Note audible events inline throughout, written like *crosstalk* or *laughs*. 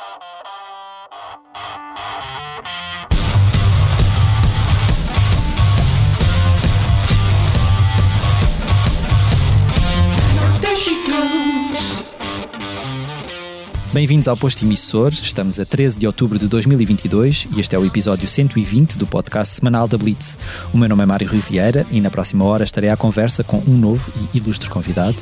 you. *laughs* Bem-vindos ao Posto Emissor, estamos a 13 de outubro de 2022 e este é o episódio 120 do podcast semanal da Blitz. O meu nome é Mário Rui Vieira e na próxima hora estarei à conversa com um novo e ilustre convidado.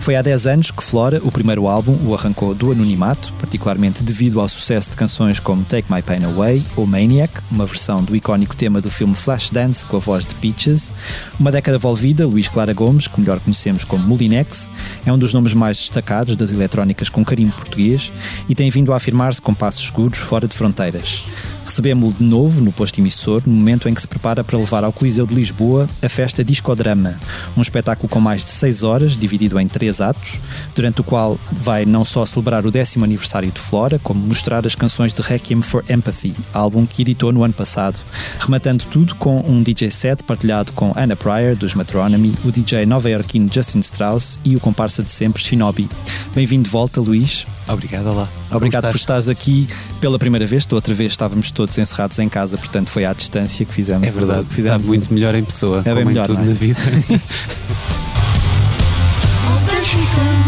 Foi há 10 anos que Flora, o primeiro álbum, o arrancou do anonimato, particularmente devido ao sucesso de canções como Take My Pain Away ou Maniac, uma versão do icónico tema do filme Flashdance com a voz de Peaches. Uma década envolvida, Luís Clara Gomes, que melhor conhecemos como Molinex, é um dos nomes mais destacados das eletrónicas com carimbo português e tem vindo a afirmar-se com passos seguros fora de fronteiras. Recebemos-lo de novo no posto emissor, no momento em que se prepara para levar ao Coliseu de Lisboa a festa Discodrama, um espetáculo com mais de 6 horas, dividido em três atos, durante o qual vai não só celebrar o décimo aniversário de Flora, como mostrar as canções de Requiem for Empathy, álbum que editou no ano passado, rematando tudo com um DJ set partilhado com Anna Pryor, dos Metronomy, o DJ nova-iorquino Justin Strauss e o comparsa de sempre Shinobi. Bem-vindo de volta, Luís. Obrigado, olá. Obrigado por estares aqui pela primeira vez. Da outra vez estávamos todos encerrados em casa, portanto foi à distância que fizemos. É verdade, fizemos Sabe muito melhor em pessoa. É bem melhor, tudo é? na vida. *laughs* *laughs*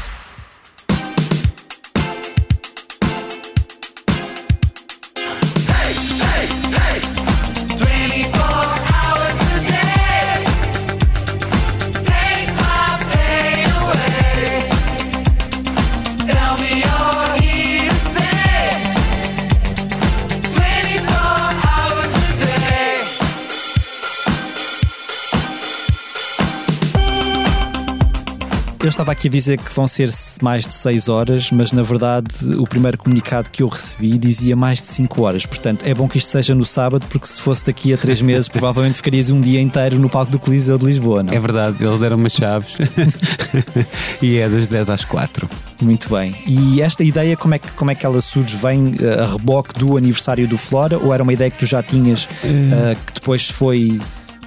Eu estava aqui a dizer que vão ser mais de 6 horas, mas na verdade o primeiro comunicado que eu recebi dizia mais de 5 horas. Portanto, é bom que isto seja no sábado, porque se fosse daqui a 3 meses, *laughs* provavelmente ficarias um dia inteiro no palco do Coliseu de Lisboa, não? É verdade, eles deram-me as chaves *laughs* e é das 10 às 4. Muito bem. E esta ideia, como é que, como é que ela surge? Vem eh, a reboque do aniversário do Flora ou era uma ideia que tu já tinhas eh, que depois foi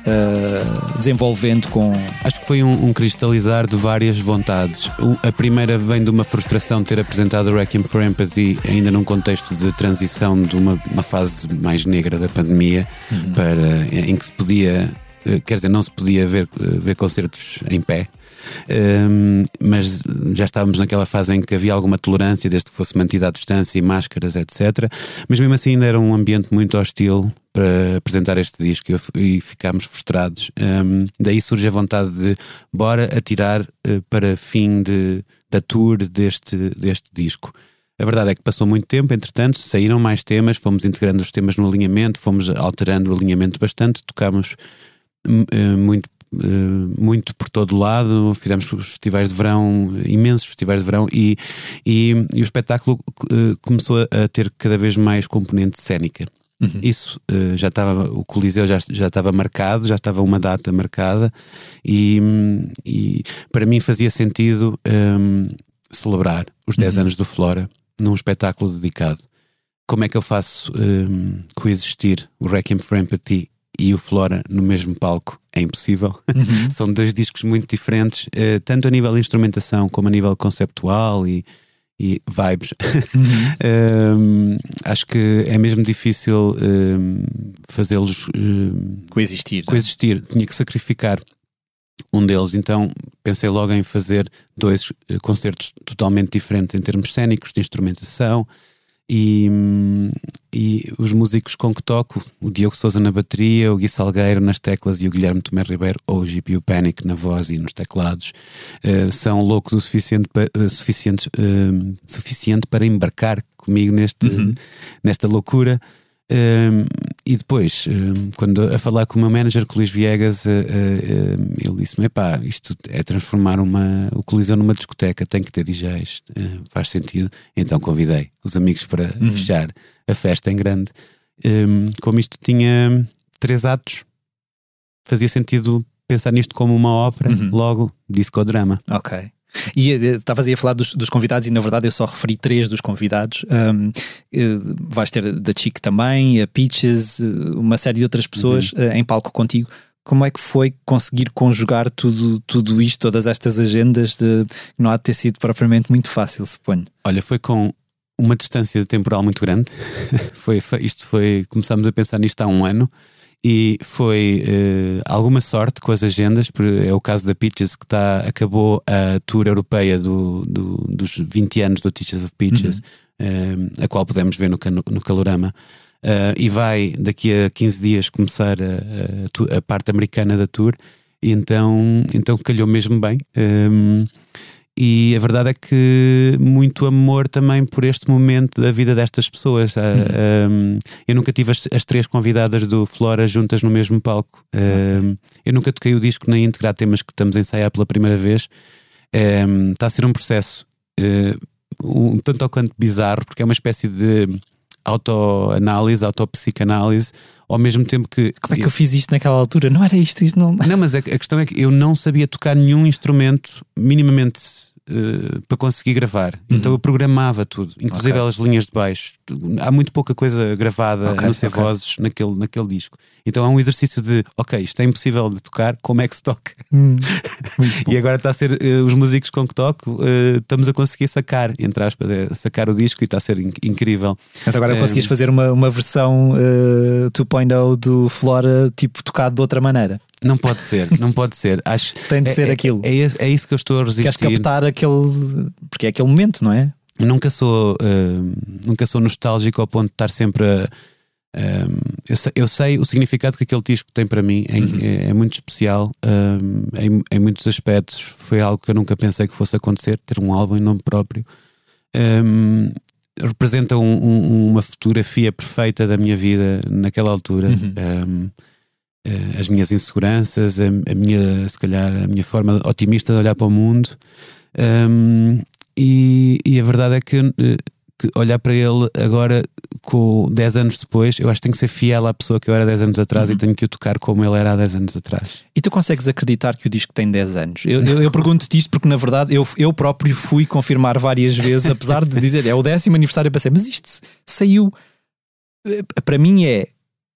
eh, desenvolvendo com. Acho que foi um, um cristalizar de várias vontades. O- a primeira vem de uma frustração de ter apresentado o Requiem for Empathy ainda num contexto de transição de uma, uma fase mais negra da pandemia para em que se podia, eh, quer dizer, não se podia ver, eh, ver concertos em pé. Um, mas já estávamos naquela fase em que havia alguma tolerância, desde que fosse mantida a distância e máscaras, etc. Mas mesmo assim ainda era um ambiente muito hostil para apresentar este disco e ficámos frustrados. Um, daí surge a vontade de bora atirar eh, para fim de, da tour deste, deste disco. A verdade é que passou muito tempo, entretanto, saíram mais temas, fomos integrando os temas no alinhamento, fomos alterando o alinhamento bastante, tocámos hum, eh, muito, eh, muito por todo lado, fizemos festivais de verão, imensos festivais de verão, e, e, e o espetáculo começou a ter cada vez mais componente cénica. Isso eh, já estava, o Coliseu já, já estava marcado, já estava uma data marcada, e, e para mim fazia sentido hum, celebrar os 10 anos do Flora num espetáculo dedicado. Como é que eu faço hum, coexistir o Requiem for Empathy e o Flora no mesmo palco? É impossível. *laughs* São dois discos muito diferentes, eh, tanto a nível de instrumentação como a nível conceptual e, e vibes. *laughs* Hum, acho que é mesmo difícil hum, fazê-los hum, Coexistir. coexistir, tinha que sacrificar um deles, então pensei logo em fazer dois eh, concertos totalmente diferentes em termos cênicos, de instrumentação e, e os músicos com que toco, o Diogo Souza na bateria, o Gui Salgueiro nas teclas e o Guilherme Tomé Ribeiro ou o GPU Panic na voz e nos teclados, eh, são loucos o suficiente, pa- eh, suficientes, eh, suficiente para embarcar comigo neste, nesta loucura. Um, e depois, um, quando a falar com o meu manager, com o Luís Viegas, uh, uh, ele disse-me: pá, isto é transformar uma, o Coliseu numa discoteca, tem que ter DJs, uh, faz sentido. Então convidei os amigos para uhum. fechar a festa em grande. Um, como isto tinha três atos, fazia sentido pensar nisto como uma ópera, uhum. logo discodrama. Ok. E eh, estavas aí a falar dos, dos, convidados, e na verdade eu só referi três dos convidados. Um, uh, vais ter da Chic também, a Peaches, uh, uma série de outras pessoas uhum. uh, em palco contigo. Como é que foi conseguir conjugar tudo, tudo isto, todas estas agendas? De, não há de ter sido propriamente muito fácil, suponho. Olha, foi com uma distância temporal muito grande. *laughs* foi, foi, isto foi. Começámos a pensar nisto há um ano e foi uh, alguma sorte com as agendas, é o caso da Peaches que tá, acabou a tour europeia do, do dos 20 anos do Teachers of Peaches, uhum. uh, a qual podemos ver no, no Calorama. Uh, e vai daqui a 15 dias começar a, a, a, parte americana da tour, e então, então calhou mesmo bem. Um, e a verdade é que muito amor também por este momento da vida destas pessoas. Ah, uhum. Um, eu nunca tive as, as, três convidadas do Flora juntas no mesmo palco. Um, eu nunca toquei o disco nem integrar temas que estamos a ensaiar pela primeira vez. Um, está a ser um processo uh, um tanto ao quanto bizarro, porque é uma espécie de autoanálise, autopsicanálise, ao mesmo tempo que. Como é que eu, fiz isto naquela altura? Não era isto, isto não. Não, mas a, a questão é que eu não sabia tocar nenhum instrumento minimamente uh, para conseguir gravar. Uhum. Então eu programava tudo, inclusive okay. as linhas de baixo. Há muito pouca coisa gravada okay, a não ser okay. vozes naquele, naquele disco. Então é um exercício de, ok, isto é impossível de tocar, como é que se toca? Hum, *laughs* e agora está a ser, uh, os músicos com que toco, uh, estamos a conseguir sacar, entre aspas, sacar o disco e está a ser inc incrível. Então agora conseguiste fazer uma, uma versão uh, 2.0 do Flora, tipo tocado de outra maneira. Não pode ser, não pode ser. *laughs* Acho, Tem de ser é, aquilo. É, é, é, isso que eu estou a resistir. Queres captar aquele. Porque é aquele momento, não é? Eu nunca sou, uh, nunca sou nostálgico ao ponto de estar sempre a. Uh, eu, sei, eu, sei, o significado que aquele disco tem para mim, é, uhum. é, é muito especial uh, em, em, muitos aspectos. Foi algo que eu nunca pensei que fosse acontecer ter um álbum em nome próprio. Um, representa um, um, uma fotografia perfeita da minha vida naquela altura. Uhum. Eh, as minhas inseguranças, a, a, minha, se calhar, a minha forma otimista de olhar para o mundo. Um, e, e, a verdade é que, eh, que, olhar para ele agora, com 10 anos depois, eu acho que tenho que ser fiel à pessoa que eu era 10 anos atrás uhum. e tenho que o tocar como ele era há 10 anos atrás. E tu consegues acreditar que o disco tem 10 anos? Eu, eu, eu pergunto-te isto porque, na verdade, eu, eu próprio fui confirmar várias vezes, apesar de dizer é o décimo aniversário, eu pensei, mas isto saiu. Eh, para mim é.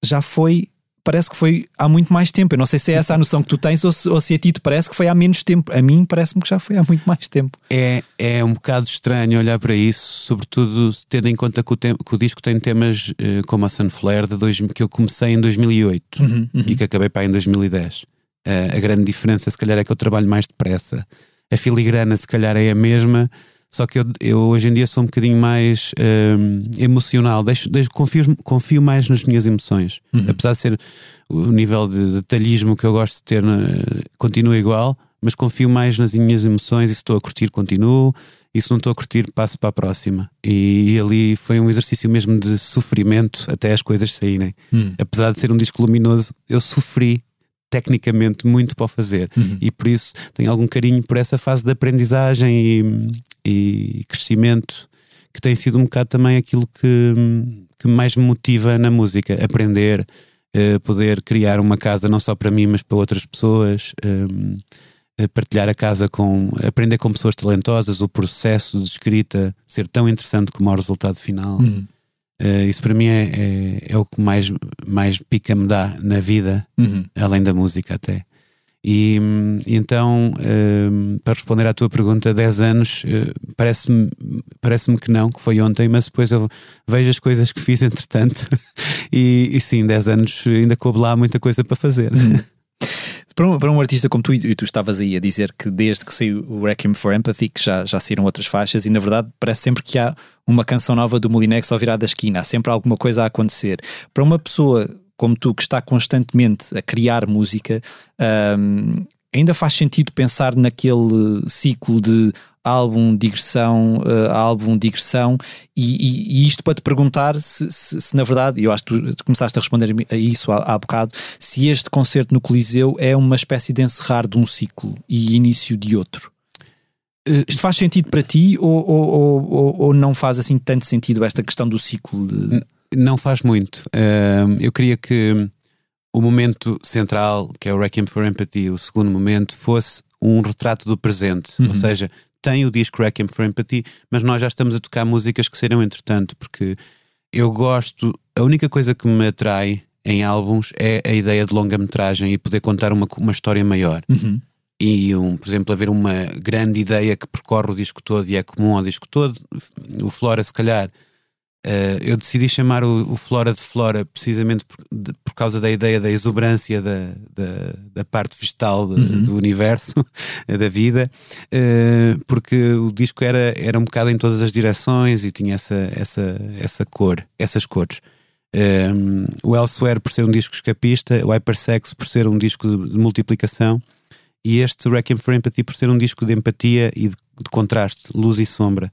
Já foi parece que foi há muito mais tempo. Eu não sei se é essa a noção que tu tens ou se, ou se a ti te parece que foi há menos tempo. A mim parece-me que já foi há muito mais tempo. É, é um bocado estranho olhar para isso, sobretudo tendo em conta que o, que o disco tem temas uh, como a Sunflare, de dois, que eu comecei em 2008 uhum, uhum. e que acabei para em 2010. Uh, eh, a grande diferença, se calhar, é que eu trabalho mais depressa. A filigrana, se calhar, é a mesma só que eu, eu, hoje em dia sou um bocadinho mais um, emocional, deixo, deixo, confio, confio mais nas minhas emoções. Uhum. Apesar de ser o nível de detalhismo que eu gosto de ter continua igual, mas confio mais nas minhas emoções e se estou a curtir, continuo. E se não estou a curtir, passo para a próxima. E, e ali foi um exercício mesmo de sofrimento até as coisas saírem. Uhum. Apesar de ser um disco luminoso, eu sofri tecnicamente muito para o fazer uhum. e por isso tenho algum carinho por essa fase de aprendizagem e, e crescimento que tem sido um bocado também aquilo que, que mais me motiva na música aprender, uh, poder criar uma casa não só para mim mas para outras pessoas um, eh, partilhar a casa com aprender com pessoas talentosas o processo de escrita ser tão interessante como o resultado final uhum. Uh, isso para mim é, é, é, o que mais, mais pica me dá na vida, uhum. além da música até. E, e então, uh, para responder à tua pergunta, 10 anos, uh, parece-me parece que não, que foi ontem, mas depois eu vejo as coisas que fiz *laughs* entretanto, e, e sim, 10 anos ainda coube lá muita coisa para fazer. Uhum. Para um, para um artista como tu, e tu estavas aí a dizer que desde que saiu o Requiem for Empathy, que já, já saíram outras faixas, e na verdade parece sempre que há uma canção nova do Molinex ao virar da esquina, há sempre alguma coisa a acontecer. Para uma pessoa como tu, que está constantemente a criar música, um, ainda faz sentido pensar naquele ciclo de álbum, digressão, uh, álbum, digressão, e, e, e, isto para te perguntar se, se, se, na verdade, eu acho que tu começaste a responder a isso há, há bocado, se este concerto no Coliseu é uma espécie de encerrar de um ciclo e início de outro. Uh, isto faz sentido para ti ou, ou, ou, ou, não faz assim tanto sentido esta questão do ciclo? De... Não faz muito. Uh, eu queria que o momento central, que é o Requiem for Empathy, o segundo momento, fosse um retrato do presente. Uhum. Ou seja, tem o disco Requiem for Empathy, mas nós já estamos a tocar músicas que serão entretanto, porque eu gosto. A única coisa que me atrai em álbuns é a ideia de longa-metragem e poder contar uma, uma história maior. Uhum. E, um, por exemplo, haver uma grande ideia que percorre o disco todo e é comum ao disco todo. O Flora, se calhar, Uh, eu decidi chamar o, o, Flora de Flora precisamente por, de, por, causa da ideia da exuberância da, da, da parte vegetal de, uhum. do universo, *laughs* da vida, uh, porque o disco era, era um bocado em todas as direções e tinha essa, essa, essa cor, essas cores. Um, eh, o Elsewhere por ser um disco escapista, o Hypersex por ser um disco de, de multiplicação e este Requiem for Empathy por ser um disco de empatia e de, de contraste, luz e sombra.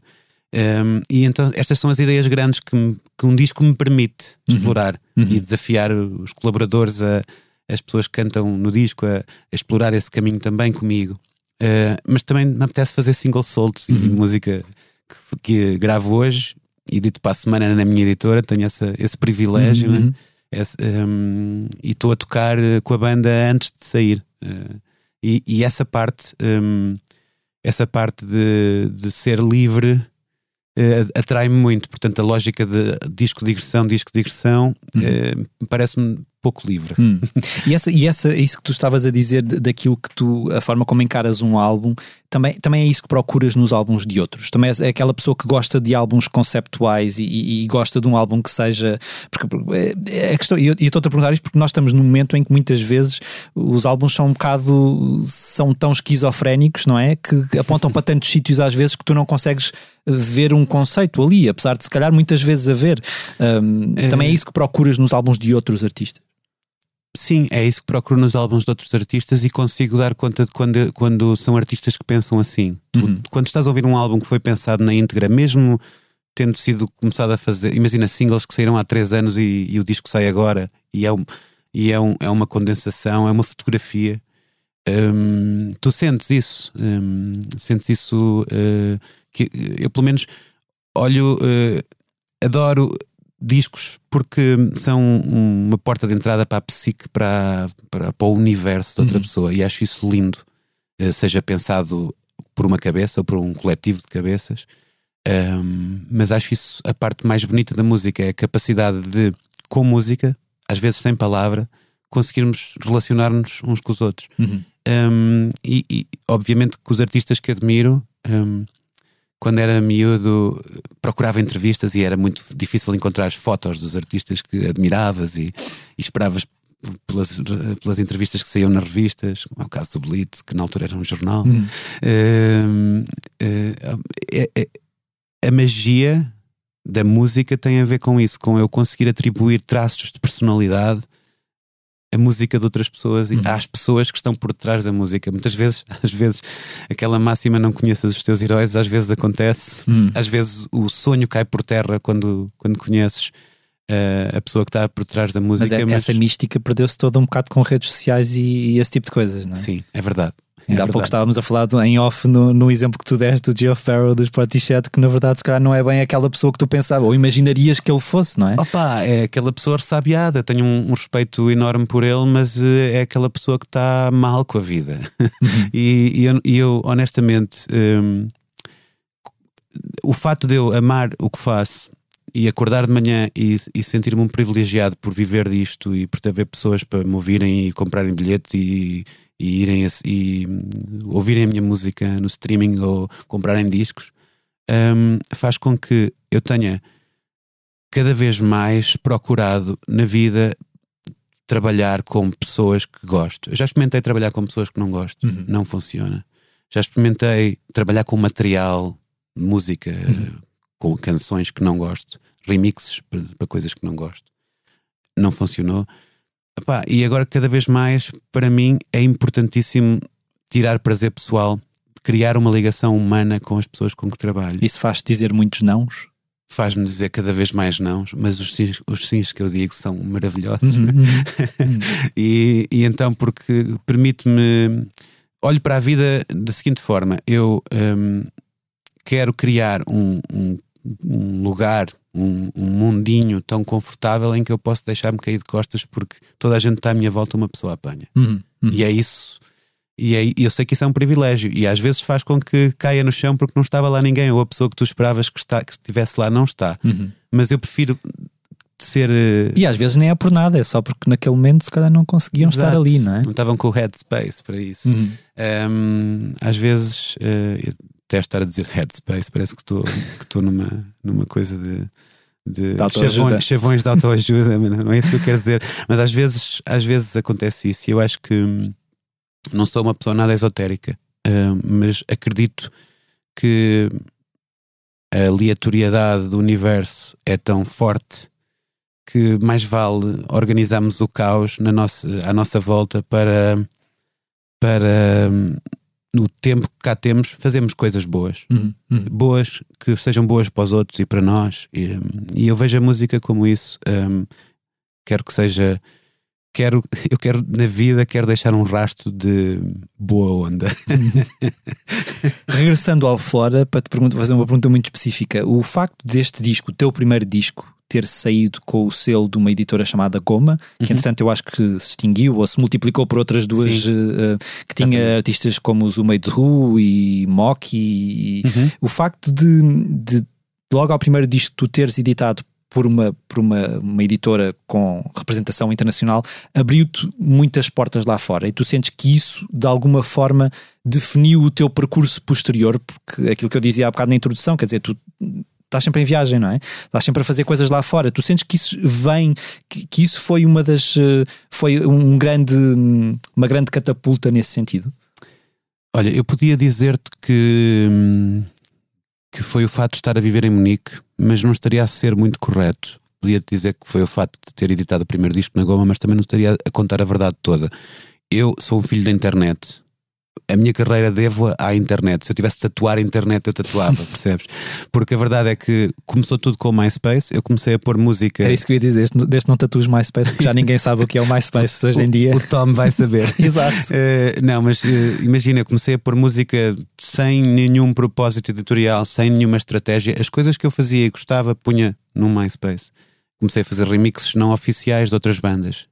Um, e então estas são as ideias grandes que, que um disco me permite uhum. explorar uhum. e desafiar os colaboradores, a, as pessoas que cantam no disco, a, a explorar esse caminho também comigo. Uh, mas também me apetece fazer singles soltos uhum. e música que, que, gravo hoje e dito para a semana na minha editora. Tenho essa, esse privilégio né? esse, um, e estou a tocar com a banda antes de sair. Uh, e, e, essa parte, um, essa parte de, de ser livre uh, atrai-me muito. Portanto, a lógica de disco de digressão, disco de digressão, uhum. uh, parece-me pouco livre. Hum. *laughs* E, essa, e essa, isso que tu estavas a dizer daquilo que tu, a forma como encaras um álbum, também, também é isso que procuras nos álbuns de outros. Também é aquela pessoa que gosta de álbuns conceptuais e, e, e gosta de um álbum que seja. Porque, é, é questão, e eu estou-te a perguntar isto porque nós estamos num momento em que muitas vezes os álbuns são um bocado. são tão esquizofrénicos, não é? Que apontam para tantos *laughs* sítios às vezes que tu não consegues ver um conceito ali, apesar de se calhar muitas vezes haver. Um, é... Também é isso que procuras nos álbuns de outros artistas. Sim, é isso que procuro nos álbuns de outros artistas e consigo dar conta de quando, quando são artistas que pensam assim. Uhum. quando estás a ouvir um álbum que foi pensado na íntegra, mesmo tendo sido começado a fazer, imagina singles que saíram há três anos e, e o disco sai agora e é, um, e é, um, é uma condensação, é uma fotografia. Um, tu sentes isso, um, sentes isso uh, que eu pelo menos olho, uh, adoro discos porque são uma porta de entrada para a psique, para, para, para o universo de outra uhum. pessoa e acho isso lindo, eh, seja pensado por uma cabeça ou por um coletivo de cabeças. Um, mas acho isso a parte mais bonita da música é a capacidade de, com música, às vezes sem palavra, conseguirmos relacionar-nos uns com os outros. Uhum. Um, e, e, obviamente que os artistas que admiro um, quando era miúdo, procurava entrevistas e era muito difícil encontrar as fotos dos artistas que admiravas e, e esperavas pelas, pelas entrevistas que saíam nas revistas, como é o caso do Blitz, que na altura era um jornal. Uhum. Uh, uh, uh, a magia da música tem a ver com isso, com eu conseguir atribuir traços de personalidade a música de outras pessoas e uhum. às pessoas que estão por trás da música. Muitas vezes, *laughs* às vezes, aquela máxima não conheças os teus heróis, às vezes acontece, uhum. às vezes o sonho cai por terra quando, quando conheces uh, a pessoa que está por trás da música. Mas, é, mas... essa mística perdeu-se toda um bocado com redes sociais e, e, esse tipo de coisas, não é? Sim, é verdade. Ainda é há pouco estávamos a falar em off no, no, exemplo que tu deste do Geoff Farrell dos Portishead, que na verdade se calhar não é bem aquela pessoa que tu pensava ou imaginarias que ele fosse, não é? Opa, é aquela pessoa ressabiada, tenho um, um respeito enorme por ele, mas uh, é aquela pessoa que está mal com a vida. Uhum. *laughs* e, e, eu, e, eu, honestamente, um, o fato de eu amar o que faço e acordar de manhã e, e sentir-me um privilegiado por viver disto e por ter pessoas para me ouvirem e comprarem bilhetes e e irem e ouvirem a minha música no streaming ou comprarem discos, um, faz com que eu tenha cada vez mais procurado na vida trabalhar com pessoas que gosto. Eu já experimentei trabalhar com pessoas que não gosto, uhum. não funciona. Já experimentei trabalhar com material, música, uhum. com canções que não gosto, remixes para coisas que não gosto. Não funcionou. Epá, e agora, cada vez mais, para mim, é importantíssimo tirar prazer pessoal, criar uma ligação humana com as pessoas com que trabalho. Isso faz dizer muitos nãos? Faz-me dizer cada vez mais não, mas os sims, os sims que eu digo são maravilhosos. *laughs* Uhum, e, e então, porque permite-me. Olho para a vida da seguinte forma: eu hum, quero criar um, um, um lugar, um, um mundinho tão confortável em que eu posso deixar-me cair de costas porque toda a gente está à minha volta, uma pessoa apanha. Uhum, uhum. E é isso. E é, eu sei que isso é um privilégio e às vezes faz com que caia no chão porque não estava lá ninguém ou a pessoa que tu esperavas que, está, que estivesse lá não está. Uhum. Mas eu prefiro ser. eh, E às vezes nem é por nada, é só porque naquele momento se calhar não conseguiam estar exato, ali, não é? Não estavam com o headspace para isso. Uhum. Um, às vezes, eu até estar a dizer headspace, parece que estou que numa, numa coisa de. De De chavões, chavões de autoajuda, não é isso que eu quero dizer. Mas às vezes, às vezes acontece isso e eu acho que hum, não sou uma pessoa nada esotérica, hum, mas acredito que a aleatoriedade do universo é tão forte que mais vale organizarmos o caos na nossa, à nossa volta para, para hum, no tempo que cá temos fazermos coisas boas. Uhum, uhum. Boas que sejam boas para os outros e para nós. E, e eu vejo a música como isso. hum, quero que seja. Quero, *laughs* eu quero na vida quero deixar um rastro de boa onda. *laughs* Regressando ao Flora, para te perguntar- fazer uma pergunta muito específica, o facto deste disco, o teu primeiro disco, ter saído com o selo de uma editora chamada Goma, que entretanto eu acho que se extinguiu ou se multiplicou por outras duas, eh, que tinha artistas como o Zumeid Ru e Moki. E, O facto de, de logo ao primeiro disco tu teres editado por uma, por uma, uma editora com representação internacional abriu-te muitas portas lá fora. E tu sentes que isso de alguma forma definiu o teu percurso posterior, porque aquilo que eu dizia há bocado na introdução, quer dizer, tu estás sempre em viagem, não é? Estás sempre a fazer coisas lá fora. Tu sentes que isso vem, que, que isso foi uma das eh, foi um grande uma grande catapulta nesse sentido. Olha, eu podia dizer-te que, hum, que foi o fato de estar a viver em Munique, mas não estaria a ser muito correto. Podia dizer que foi o fato de ter editado o primeiro disco na Goma, mas também não estaria a contar a verdade toda. Eu sou um filho da internet. A minha carreira devo à internet. Se eu tivesse de tatuar a internet, eu tatuava, *laughs* percebes? Porque a verdade é que começou tudo com o MySpace. Eu comecei a pôr música. Era isso que eu ia dizer, desde, desde não tatuas MySpace, porque já ninguém sabe o que é o MySpace hoje em dia. *laughs* O Tom vai saber. *laughs* Exato. Eh, não, mas eh, imagina, eu comecei a pôr música sem nenhum propósito editorial, sem nenhuma estratégia. As coisas que eu fazia e gostava, punha no MySpace. Comecei a fazer remixes não oficiais de outras bandas.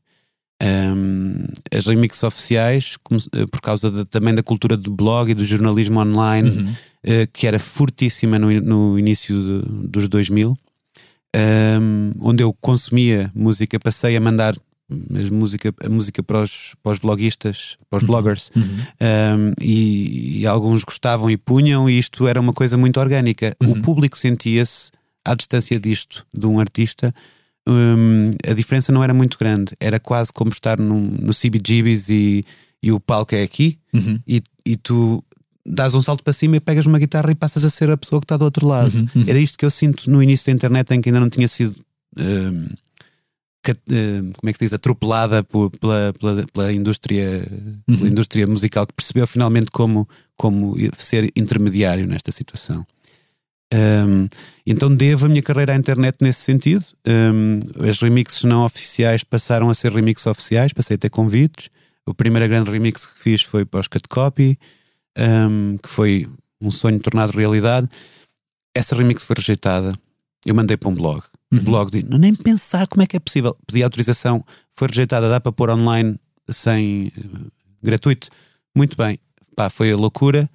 Ahm, as remixes oficiais, eh, por causa da- também da cultura do blog e do jornalismo online, eh, que era fortíssima no, no início de- dos 2000, ahm, onde eu consumia música, passei a mandar música, a música para os, para os bloguistas, para os bloggers, Um, e, e alguns gostavam e punham, e isto era uma coisa muito orgânica. O público sentia-se à distância disto, de um artista. Um, a diferença não era muito grande, era quase como estar num, no CBGBs e, e o palco é aqui, Uhum. e, e tu dás um salto para cima e pegas uma guitarra e passas a ser a pessoa que está do outro lado. Era isto que eu sinto no início da internet, em que ainda não tinha sido. um, cat- um, como é que se diz? Atropelada por- pela, pela, pela indústria, pela indústria musical que percebeu finalmente como, como ser intermediário nesta situação. Um, então devo a minha carreira à internet nesse sentido. Um, as remixes não oficiais passaram a ser remixes oficiais, passei a ter convites. O primeiro grande remix que fiz foi para os Cut Copy, um, que foi um sonho tornado realidade. Essa remix foi rejeitada. Eu mandei para um blog. O blog disse: "Não, nem pensar como é que é possível. Pedi autorização, foi rejeitada. Dá para pôr online sem eh, gratuito. Muito bem. Pá, foi a loucura.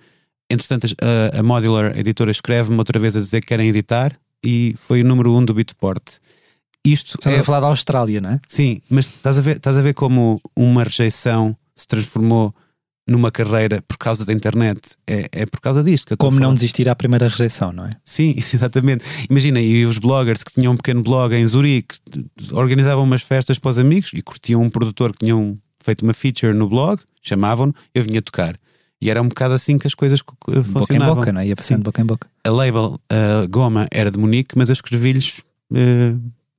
Entretanto, a, a Modular a editora escreve-me outra vez a dizer que querem editar e foi o número um do Beatport. Isto Estamos é, a falar da Austrália, não é? Sim, mas estás a, ver, estás a ver como uma rejeição se transformou numa carreira por causa da internet. É, é por causa disto Como não desistir à primeira rejeição, não é? Sim, *laughs* exatamente. Imagina, e os bloggers que tinham um pequeno blog em Zurique organizavam umas festas para os amigos e curtiam um produtor que tinham feito uma feature no blog, chamavam-no, eu vinha tocar. E era um bocado assim que as coisas co- co- Boca em funcionavam. boca, não é? Ia passando Sim. boca em boca. A label a Goma era de Munique, mas eu escrevi-lhes eh,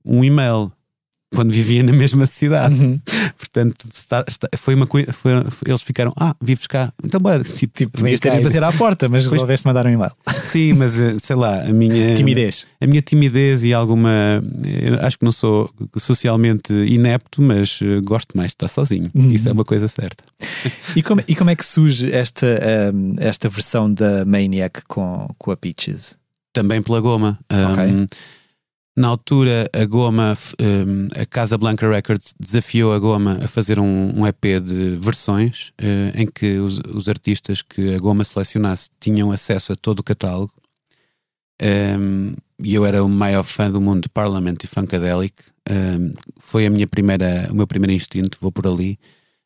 um e-mail quando vivia na mesma cidade. Portanto, está- está- foi uma coisa. eles ficaram, ah, vives cá. Então, bora, tipo, tipo Podias ter ido bater à porta, mas resolveste mandar um e-mail. Sim, mas eh, sei lá, a minha *laughs* Timidez. a minha timidez e alguma. acho que não sou socialmente inepto, mas eh, gosto mais de estar sozinho. Uhum. Isso é uma coisa certa. *laughs* E como, e como é que surge esta, ahm, esta versão da Maniac com, com a Peaches? Também pela Goma. Ok. Um, na altura, a Goma, um, a Casa Blanca Records desafiou a Goma a fazer um, um EP de versões eh, em que os, os artistas que a Goma selecionasse tinham acesso a todo o catálogo. Um, e eu era o maior fã do mundo de Parliament e Funkadelic. Um, foi a minha primeira, o meu primeiro instinto, vou por ali.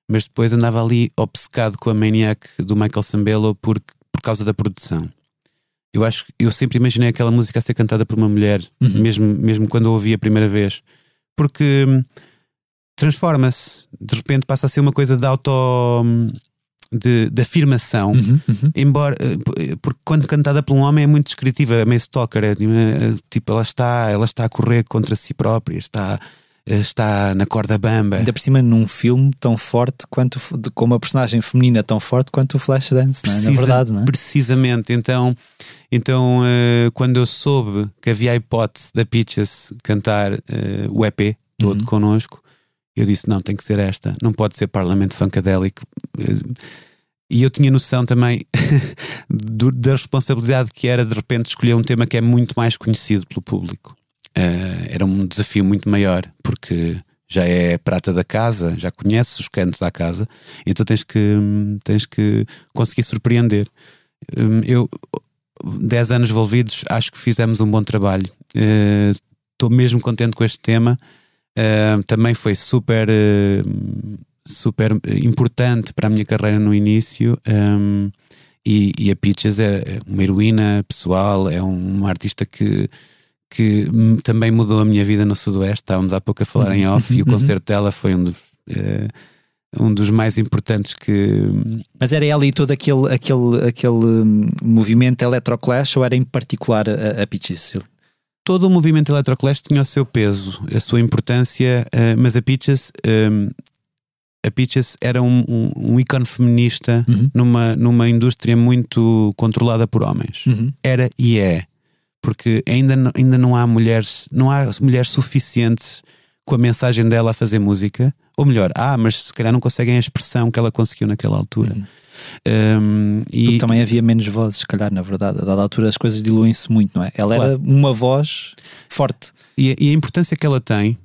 Mas depois andava ali obcecado com a Maniac do Michael Sambello por, por causa da produção. Eu acho que eu sempre imaginei aquela música a ser cantada por uma mulher, Uhum. mesmo, mesmo quando a ouvi a primeira vez, porque hum, transforma-se, de repente passa a ser uma coisa de auto hum, de, de afirmação. Uhum, uhum. Embora, eh, p- porque quando cantada por um homem é muito descritiva, é meio stalker, é, é, tipo, ela está, ela está a correr contra si própria, está, eh, está na corda bamba. Ainda por cima num filme tão forte quanto com uma personagem feminina tão forte quanto o Flashdance, não é? Na Precisa- verdade, não é? Precisamente, então, então eh, quando eu soube que havia a hipótese da Peaches cantar eh, o EP todo Uhum. connosco, eu disse: não, tem que ser esta, não pode ser Parlamento Funkadelic. Eh, E eu tinha noção também *laughs* do- da responsabilidade que era de repente escolher um tema que é muito mais conhecido pelo público. Eh, era um desafio muito maior, porque já é prata da casa, já conheces os cantos à casa, então tens que, tens que conseguir surpreender. Hum, Eu, 10 anos envolvidos, acho que fizemos um bom trabalho. Estou mesmo contente com este tema. Eh, também foi super, eh, super importante para a minha carreira no início. Um, e, e a Peaches é uma heroína pessoal, é uma artista que, que também mudou a minha vida no Sudoeste. Estávamos há pouco a falar em *laughs* off, e o concerto *laughs* dela foi um dos. eh, um dos mais importantes que, Mas era ela e todo aquele, aquele, aquele hum, movimento electroclash ou era em particular a, a Peaches? todo o movimento Electroclash tinha o seu peso, a sua importância, eh, mas a Peaches, eh, a Peaches era um, um, um ícone feminista Uhum. numa, numa indústria muito controlada por homens. Uhum. Era e é, porque ainda, não- ainda não há mulheres, não há mulheres suficientes com a mensagem dela a fazer música, ou melhor, há, mas se calhar não conseguem a expressão que ela conseguiu naquela altura. Uhum. Um, Porque e, também havia menos vozes, se calhar, na verdade. A dada altura as coisas diluem-se muito, não é? Ela era uma voz forte. E, a- e a importância que ela tem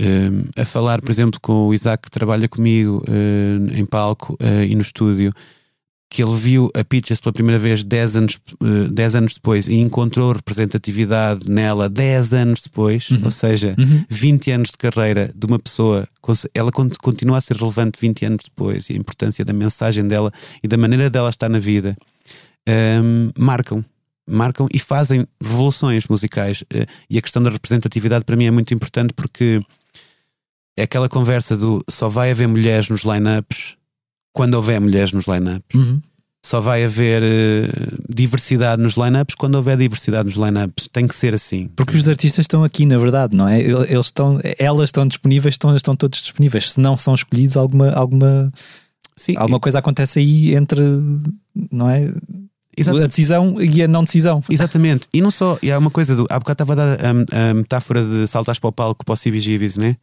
hum, a falar, por exemplo, com o Isaac que trabalha comigo hum, em palco eh, e no estúdio, que ele viu a Peaches pela primeira vez 10 anos, eh, 10 anos depois e encontrou representatividade nela 10 anos depois, Uhum. ou seja, Uhum. 20 anos de carreira de uma pessoa, ela con- continua a ser relevante 20 anos depois e a importância da mensagem dela e da maneira dela estar na vida hum, marcam. Marcam e fazem revoluções musicais. Eh, E a questão da representatividade para mim é muito importante porque é aquela conversa do só vai haver mulheres nos line-ups quando houver mulheres nos line-ups. Uhum. Só vai haver eh, diversidade nos line-ups quando houver diversidade nos line-ups. Tem que ser assim. Porque os artistas estão aqui, na verdade, não é? Eles estão, elas estão disponíveis, estão, estão todos disponíveis. Se não são escolhidos, alguma, alguma, Sim, alguma coisa acontece aí entre, não é? exato. A decisão e a não decisão. Exatamente, e não só, e há uma coisa do. Há bocado estava a dar a, a metáfora de saltares para o palco para o CBGBs, né?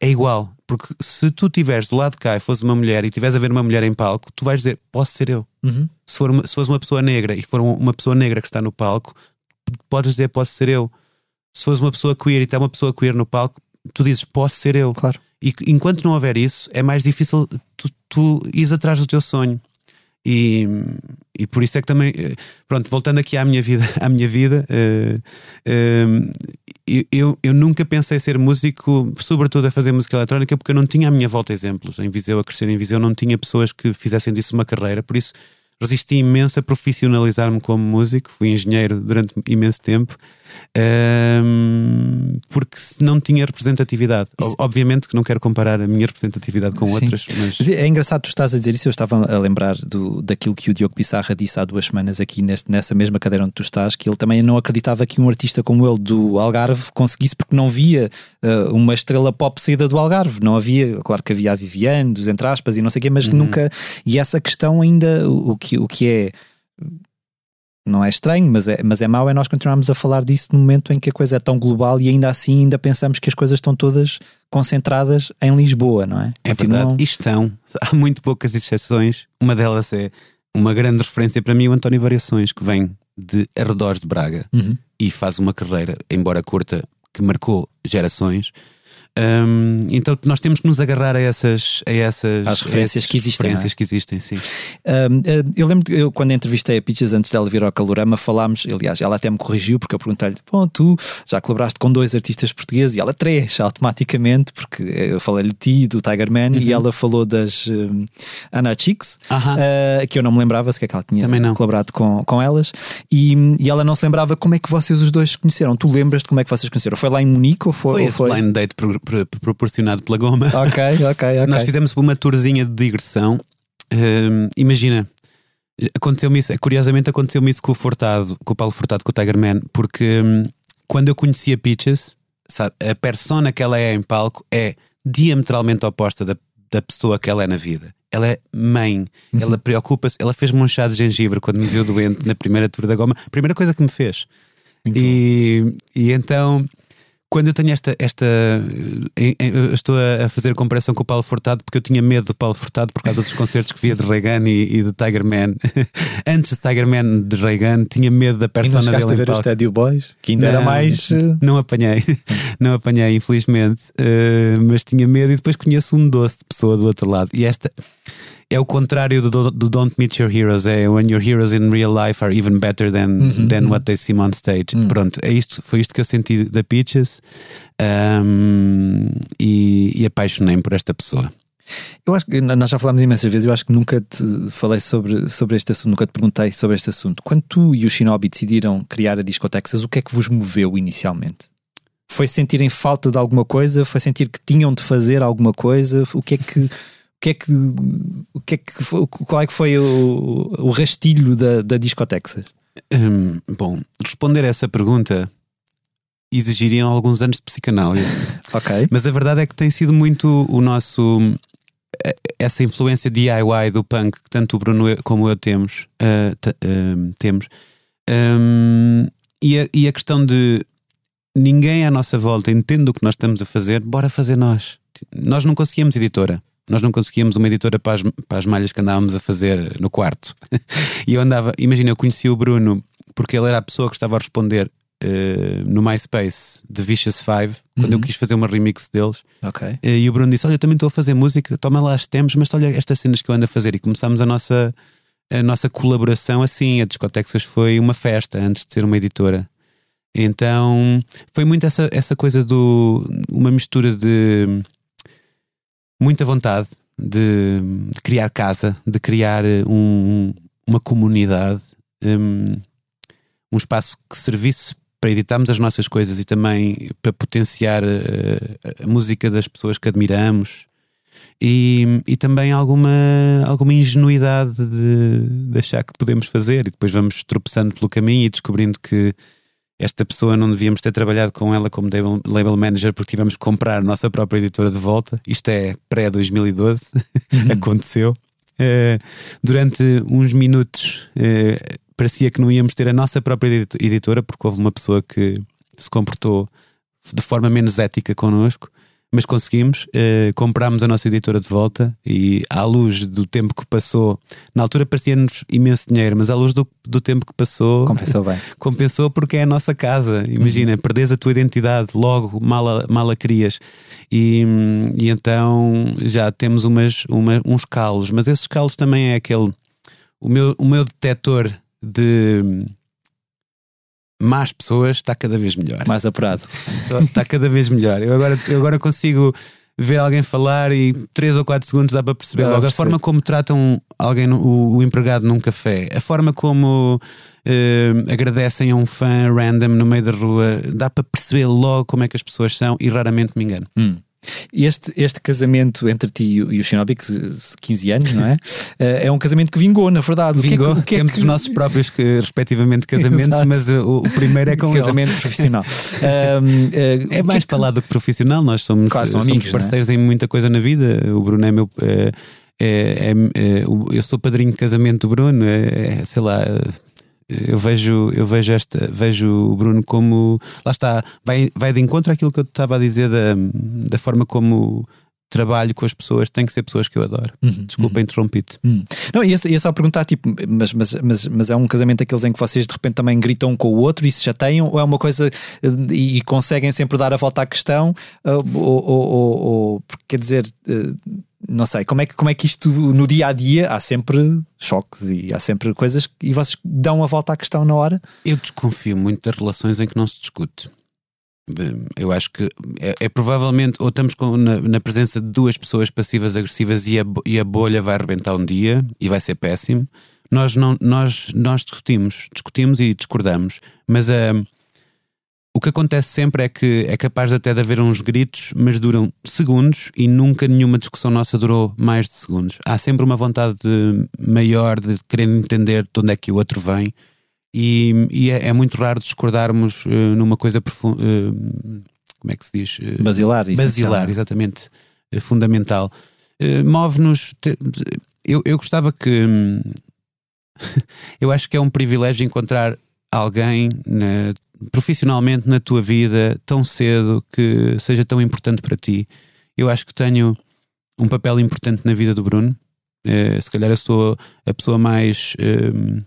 É igual, porque se tu estiveres do lado de cá e fores uma mulher e estiveres a ver uma mulher em palco, tu vais dizer, posso ser eu. Uhum. Se, for uma, se fores uma pessoa negra e for um- uma pessoa negra que está no palco, podes dizer, posso ser eu. Se fores uma pessoa queer e está uma pessoa queer no palco, tu dizes, posso ser eu. Claro. E enquanto não houver isso, é mais difícil tu, tu ires atrás do teu sonho. E, e por isso é que também, eh, pronto, voltando aqui à minha vida, *laughs* à minha vida, eu- eu, eu nunca pensei ser músico, sobretudo a fazer música eletrónica, porque eu não tinha à minha volta exemplos. Em Viseu, a crescer em Viseu, não tinha pessoas que fizessem disso uma carreira, por isso resisti imenso a profissionalizar-me como músico, fui engenheiro durante imenso tempo. Um, porque não tinha representatividade. Isso. Obviamente que não quero comparar a minha representatividade com Sim. outras, mas... É engraçado tu estás a dizer isso. Eu estava a lembrar do, daquilo que o Diogo Pissarra disse há duas semanas aqui neste, nessa mesma cadeira onde tu estás, que ele também não acreditava que um artista como ele do Algarve conseguisse, porque não via uh, uma estrela pop saída do Algarve. Não havia, claro que havia a Viviane, dos entre aspas e não sei o quê, mas uhum. nunca. E essa questão ainda, o, o, que, o que é não é estranho, mas é, mas é mau é nós continuarmos a falar disso no momento em que a coisa é tão global e ainda assim ainda pensamos que as coisas estão todas concentradas em Lisboa, não é? É Continuam... verdade, e estão. Há muito poucas exceções. Uma delas é uma grande referência para mim, o António Variações, que vem de arredores de Braga uhum. e faz uma carreira, embora curta, que marcou gerações. Um, então nós temos que nos agarrar a essas, a essas As referências que existem. É? Referências é? que existem, sim. Um, eh, eu lembro que eu, quando entrevistei a Peaches antes dela vir ao Calorama, falámos, aliás, ela até me corrigiu, porque eu perguntei-lhe: Bom, tu já colaboraste com dois artistas portugueses e ela três, automaticamente, porque eu falei-lhe de ti, do Tiger Man, uhum. e ela falou das um, Anna Chicks, uh -huh. uh, que eu não me lembrava se que ela tinha colaborado com, com elas, e, e ela não se lembrava como é que vocês os dois se conheceram. Tu lembras de como é que vocês conheceram? Foi lá em Munique ou foi? Foi, ou foi... blind date proporcionado pela Goma. *laughs* Ok, ok, ok. Nós fizemos uma tourzinha de digressão. Uh, imagina, aconteceu-me isso, curiosamente aconteceu-me isso com o Fortado, com o Paulo Fortado, com o Tiger Man, porque um, quando eu conhecia Peaches, sabe, a persona que ela é em palco é diametralmente oposta da, da pessoa que ela é na vida. Ela é mãe, uhum. ela preocupa-se, ela fez-me um chá de gengibre quando me viu doente na primeira tour da goma, primeira coisa que me fez. E, e então quando eu tenho esta. esta estou a fazer a comparação com o Paulo Furtado porque eu tinha medo do Paulo Furtado por causa dos concertos que via de Reagan e, e de Tiger Man. *laughs* Antes de Tiger Man de Reagan, tinha medo da persona dele. a ver os Stadio Boys? Que ainda não, era mais. *laughs* Eh, não apanhei, *laughs* não apanhei, infelizmente. Uh, mas tinha medo e depois conheço um doce de pessoa do outro lado. E esta é o contrário do, do, Don't Meet Your Heroes. É when your heroes in real life are even better than, uhum, than uhum. what they seem on stage. Uhum. Pronto, é isto, foi isto que eu senti da Peaches um, e, e apaixonei-me por esta pessoa. Eu acho que nós já falámos imensas vezes, eu acho que nunca te falei sobre, sobre este assunto, nunca te perguntei sobre este assunto. Quando tu e o Shinobi decidiram criar a Discotexas, o que é que vos moveu inicialmente? Foi sentirem falta de alguma coisa? Foi sentir que tinham de fazer alguma coisa? O que é que que é que, o que, é que foi, qual é que foi o, o rastilho da, da Discotexa? Hum, bom, responder a essa pergunta exigiriam alguns anos de psicanálise. *laughs* ok. Mas a verdade é que tem sido muito o nosso. Eh, essa influência DIY do punk que tanto o Bruno como eu temos, uh, uh, temos um, e, a, e a questão de ninguém à nossa volta entende o que nós estamos a fazer, bora fazer nós. Nós não conseguimos editora. Nós não conseguíamos uma editora para as, para as malhas que andávamos a fazer no quarto. *laughs* e eu andava, imagina, eu conheci o Bruno porque ele era a pessoa que estava a responder Uh, no MySpace de Vicious Five, quando uhum. eu quis fazer uma remix deles. Okay. Uh, e o Bruno disse: Olha, eu também estou a fazer música, toma lá as temos, mas olha estas cenas que eu ando a fazer. E começámos a nossa, a nossa colaboração assim. A Discotexas foi uma festa antes de ser uma editora. Então foi muito essa, essa coisa do. uma mistura de muita vontade de, de criar casa, de criar eh, um, uma comunidade, um, um, espaço que servisse para editarmos as nossas coisas e também para potenciar a, eh, a música das pessoas que admiramos. E, e também alguma, alguma ingenuidade de, de achar que podemos fazer, e depois vamos tropeçando pelo caminho e descobrindo que esta pessoa não devíamos ter trabalhado com ela como label manager porque tivemos que comprar a nossa própria editora de volta. Isto é pré-2012, uhum. *laughs* aconteceu. Uh, durante uns minutos uh, parecia que não íamos ter a nossa própria editora porque houve uma pessoa que se comportou de forma menos ética connosco mas conseguimos, uh, comprámos a nossa editora de volta e à luz do tempo que passou, na altura parecia-nos imenso dinheiro, mas à luz do, do tempo que passou, compensou bem. *laughs* compensou porque é a nossa casa. Imagina, uhum. perdes a tua identidade, logo mal a, mal a crias. E, e então já temos umas, uma, uns calos, mas esses calos também é aquele. O meu, o meu detector de más pessoas está cada vez melhor. Mais apurado. está cada vez melhor. Eu agora, eu agora consigo vê alguém falar e 3 ou 4 segundos dá para perceber Dá logo. A forma como tratam alguém, no- o, o empregado num café, a forma como eh, agradecem a um fã random no meio da rua, dá para perceber logo como é que as pessoas são e raramente me engano. Hum. Este, este casamento entre ti e o Shinobi, que se- 15 anos, não é? *laughs* Eh, é um casamento que vingou, na verdade. O que é que- Vingou, o que é temos que- os nossos próprios, que, respectivamente, casamentos, Exato. mas uh, o, o primeiro é com *laughs* ele. casamento profissional. *laughs* Um, eh, É mais que- para lá do que profissional, nós somos, Claro, somos amigos, parceiros em muita coisa na vida. O Bruno é meu. É, é- é- é- eu sou padrinho de casamento do Bruno, é, é, sei lá. Eu vejo, eu vejo esta, vejo o Bruno como lá está, vai, vai de encontro àquilo que eu estava a dizer da, da forma como trabalho com as pessoas, tem que ser pessoas que eu adoro. Uhum, Desculpa, interrompi-te. Hum. Não, ia, ia só perguntar, tipo, mas, mas, mas, mas é um casamento daqueles em que vocês de repente também gritam um com o outro e se chateiam, ou é uma coisa eh, e, e conseguem sempre dar a volta à questão, eh, ou, ou, ou- ou- quer dizer, eh, não sei, como é, que, como é que isto no dia a dia há sempre choques e há sempre coisas que- e vocês dão a volta à questão na hora? Eu desconfio muito das relações em que não se discute. Eu acho que é, é provavelmente, ou estamos com- na, na presença de duas pessoas passivas agressivas e a, e a bolha vai arrebentar um dia e vai ser péssimo. Nós, não, nós, nós discutimos, discutimos e discordamos, mas ah, o que acontece sempre é que é capaz até de haver uns gritos, mas duram segundos e nunca nenhuma discussão nossa durou mais de segundos. Há sempre uma vontade de- maior de querer entender de onde é que o outro vem e, e é, é muito raro discordarmos eh, numa coisa profunda. como é que se diz? Eh, Basilar, essencial, Basilar, é? exatamente. eh, fundamental. Eh, Move-nos. Eu, eu gostava que. hum, *laughs* eu acho que é um privilégio encontrar alguém na- profissionalmente na tua vida tão cedo que seja tão importante para ti. Eu acho que tenho um papel importante na vida do Bruno. Eh, se calhar eu sou a pessoa mais. hum,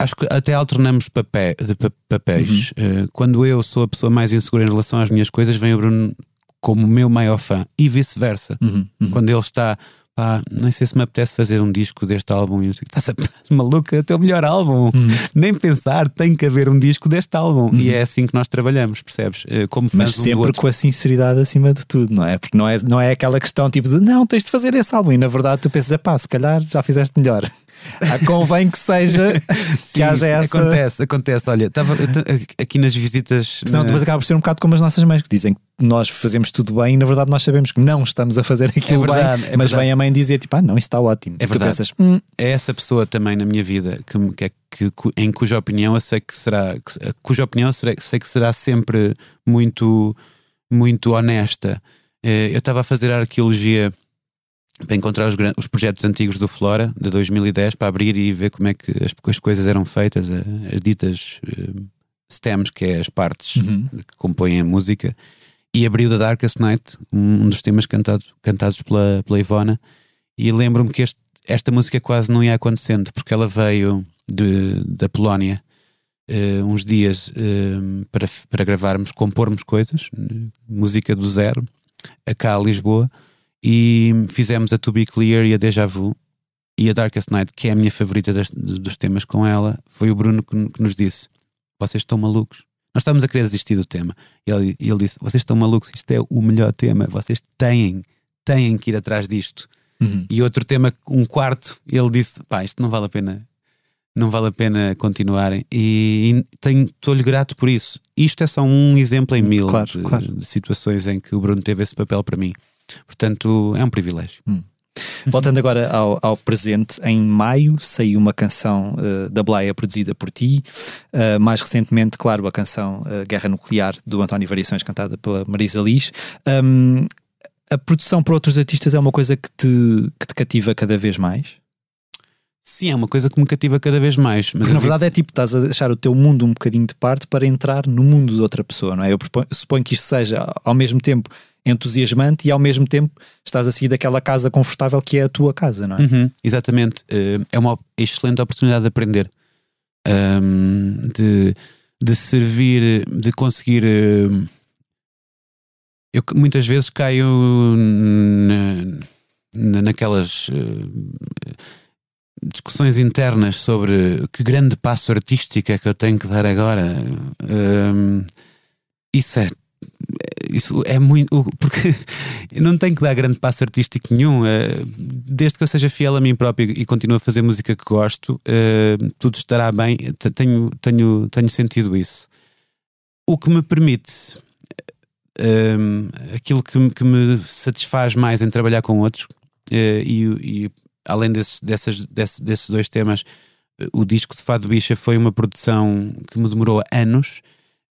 acho que até alternamos papé, de pa- papéis. Eh, quando eu sou a pessoa mais insegura em relação às minhas coisas, vem o Bruno como o meu maior fã e vice-versa. Uhum, uhum. Quando ele está, pá, nem sei se me apetece fazer um disco deste álbum. E não sei estás a- *laughs* maluca, é o teu melhor álbum. Uhum. Nem pensar, tem que haver um disco deste álbum. E é assim que nós trabalhamos, percebes? Eh, Como Mas sempre com a sinceridade acima de tudo, não é? Porque não é, não é aquela questão tipo de não, tens de fazer esse álbum e na verdade tu pensas, pá, se calhar já fizeste melhor. Ah, convém que seja *laughs* que Sim, haja essa. Acontece, acontece. Olha, estava eu ta- aqui nas visitas. Senão depois acaba por ser um bocado como as nossas mães que dizem que nós fazemos tudo bem e na verdade nós sabemos que não estamos a fazer aquilo verdade, bem, é mas verdade. vem a mãe dizer tipo, ah, não, isso está ótimo. É verdade. pensas, "Hum, é essa pessoa também na minha vida que, que, é- que- em cuja opinião eu sei que será que- cuja opinião será, sei que será sempre muito muito honesta Eh, eu estava a fazer arqueologia para encontrar os, os projetos antigos do Flora de 2010 para abrir e ver como é que as, as coisas eram feitas eh, as ditas eh, stems que é as partes Uhum. que compõem a música. E abriu The Darkest Night um, um dos temas cantado, cantados pela, pela Ivona. E lembro-me que este- esta música quase não ia acontecendo porque ela veio de, da Polónia eh, uns dias eh, para, para gravarmos, compormos coisas, música do zero, a cá a Lisboa, e fizemos a To Be Clear e a Deja Vu e a Darkest Night, que é a minha favorita das- dos temas com ela. Foi o Bruno que, que nos disse: Vocês estão malucos. Nós estávamos a querer desistir do tema. E ele, ele disse: Vocês estão malucos, isto é o melhor tema, vocês têm, têm que ir atrás disto. Uhum. E outro tema, um quarto, ele disse: pá, isto não vale a pena, não vale a pena continuarem. E, e estou-lhe grato por isso. Isto é só um exemplo em mil Claro, de, claro. de situações em que o Bruno teve esse papel para mim. Portanto, é um privilégio. Voltando agora ao, ao presente, em maio saiu uma canção eh, da Blaia produzida por ti. Eh, mais recentemente, claro, a canção eh, Guerra Nuclear do António Variações, cantada pela Marisa Liz. Hum, a produção por outros artistas é uma coisa que te, que te cativa cada vez mais? Sim, é uma coisa que me cativa cada vez mais. Mas Porque na verdade é tipo, estás a deixar o teu mundo um bocadinho de parte para entrar no mundo de outra pessoa, não é? Eu suponho que isto seja ao mesmo tempo entusiasmante e ao mesmo tempo estás a sair daquela casa confortável que é a tua casa, não é? Uhum, exatamente. Eh, é uma excelente oportunidade de aprender, Ahm, de, de servir, de conseguir. eh, eu muitas vezes caio na, na- naquelas eh, discussões internas sobre que grande passo artístico é que eu tenho que dar agora. Ahm, isso é. Isso é muito. Porque eu *laughs* não tenho que dar grande passo artístico nenhum. eh, Desde que eu seja fiel a mim próprio e continue a fazer música que gosto, eh, tudo estará bem. Te- Tenho, tenho, tenho sentido isso. O que me permite. eh, aquilo que, me- que me satisfaz mais em trabalhar com outros, e, e além desses, dessas, desse- desses dois temas, o disco de Fado Bicha foi uma produção que me demorou anos.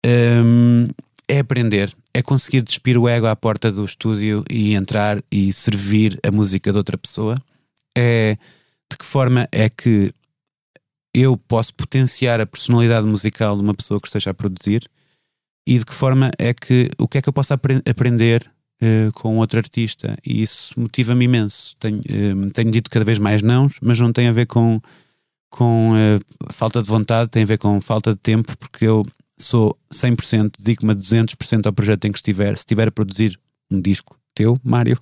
Hum, é aprender, é conseguir despir o ego à porta do estúdio e entrar e servir a música de outra pessoa. É de que forma é que eu posso potenciar a personalidade musical de uma pessoa que esteja a produzir e de que forma é que o que é que eu posso apre- aprender eh, com outro artista e isso motiva-me imenso. Tenho, eh, tenho dito cada vez mais não, mas não tem a ver com, com eh, falta de vontade, tem a ver com falta de tempo, porque eu sou 100%, dedico-me a 200% ao projeto em que estiver. Se estiver a produzir um disco teu, Mário,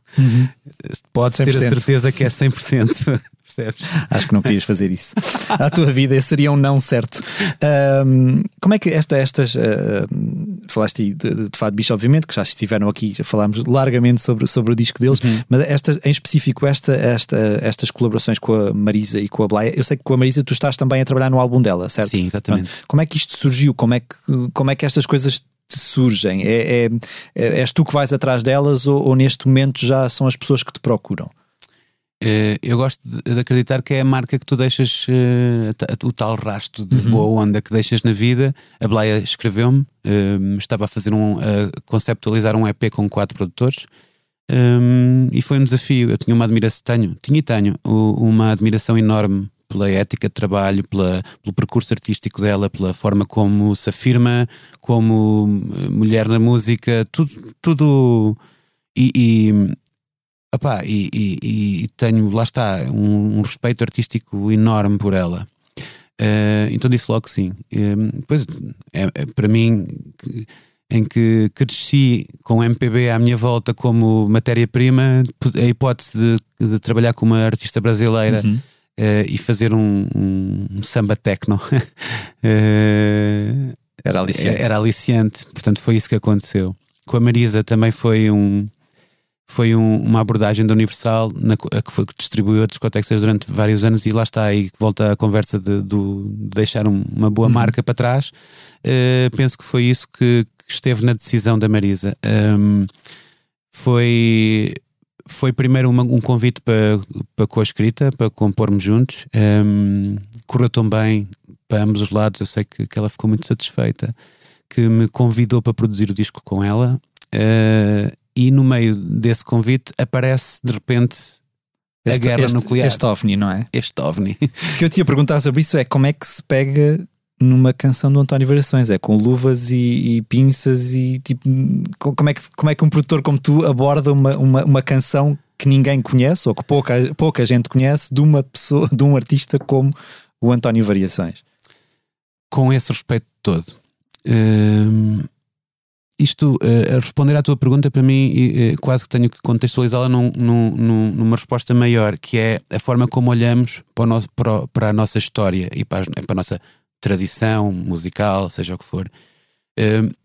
podes ter a 100%. certeza que é 100%. *laughs* Percebes? Acho que não podias fazer isso. À tua vida, esse seria um não certo. Ahm, como é que esta, estas. ahm, falaste aí de, de, de Fado Bicho, obviamente, que já estiveram aqui, já falámos largamente sobre, sobre o disco deles, mas estas, em específico, esta, esta, estas colaborações com a Marisa e com a Blaia, eu sei que com a Marisa tu estás também a trabalhar no álbum dela, certo? Sim, exatamente. Como é que isto surgiu? Como é que, como é que estas coisas te surgem? É, é- é- és tu que vais atrás delas ou, ou neste momento já são as pessoas que te procuram? Eh, eu gosto de, acreditar que é a marca que tu deixas, eh, o tal rastro de boa onda que deixas na vida. A Blaia escreveu-me, eh, estava a fazer um, a conceptualizar um EP com quatro produtores. e foi um desafio. Eu tinha uma admiração, tenho, tinha e tenho uma admiração enorme pela ética de trabalho, pela, pelo percurso artístico dela, pela forma como se afirma, como mulher na música, tudo, tudo e, e, opá, e, e- e tenho, lá está, um, um respeito artístico enorme por ela. Eh, então disse logo que sim. Eh, depois, é, é para mim, que- em que cresci com MPB à minha volta como matéria-prima, a hipótese de, de trabalhar com uma artista brasileira Uhum. eh, e fazer um, um- samba techno *laughs* eh, Era aliciante. era aliciante. Portanto, foi isso que aconteceu. Com a Marisa também foi um. Foi um- uma abordagem da Universal na, que foi que distribuiu a discotecas durante vários anos e lá está aí volta a conversa de, de deixar um- uma boa marca para trás. Eh, penso que foi isso que, que esteve na decisão da Marisa. Ahm, foi, foi primeiro uma- um convite para, para co-escrita, para compormos juntos. Ahm, correu tão bem para ambos os lados. Eu sei que, que ela ficou muito satisfeita, que me convidou para produzir o disco com ela. eh, e no meio desse convite aparece de repente a Este- guerra este, nuclear. Este ovni, não é? Este ovni. O que eu te ia perguntar sobre isso é como é que se pega numa canção do António Variações? É com luvas e, e pinças e tipo, co- como é, que, como é que um produtor como tu aborda uma, uma, uma canção que ninguém conhece ou que pouca, pouca gente conhece de uma pessoa, de um artista como o António Variações? com esse respeito todo. Hum, isto, eh, a responder à tua pergunta, para mim, eh, quase que tenho que contextualizá-la num- num- num- numa resposta maior, que é a forma como olhamos para, nosso- para a nossa história e para, as- para a nossa tradição musical, seja o que for.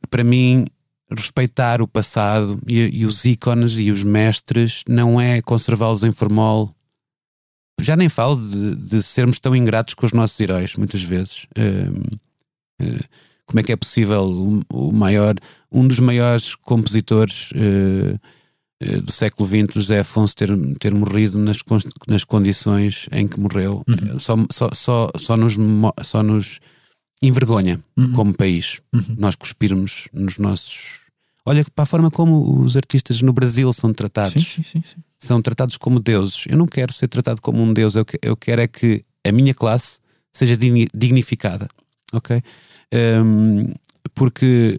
Para mim, respeitar o passado e, e os ícones e os mestres não é conservá-los em formol. Já nem falo de, de sermos tão ingratos com os nossos heróis, muitas vezes. Hum, eh, como é que é possível o, o maior, um dos maiores compositores eh, eh, do século XX, José Afonso, ter, ter morrido nas, nas condições em que morreu? Uhum. Só, só, só, só, nos, só nos envergonha Uhum. como país Uhum. nós cuspirmos nos nossos. Olha para a forma como os artistas no Brasil são tratados Sim, sim, sim, são tratados como deuses. Eu não quero ser tratado como um deus, eu, eu quero é que a minha classe seja digni- dignificada, ok? Hum, porque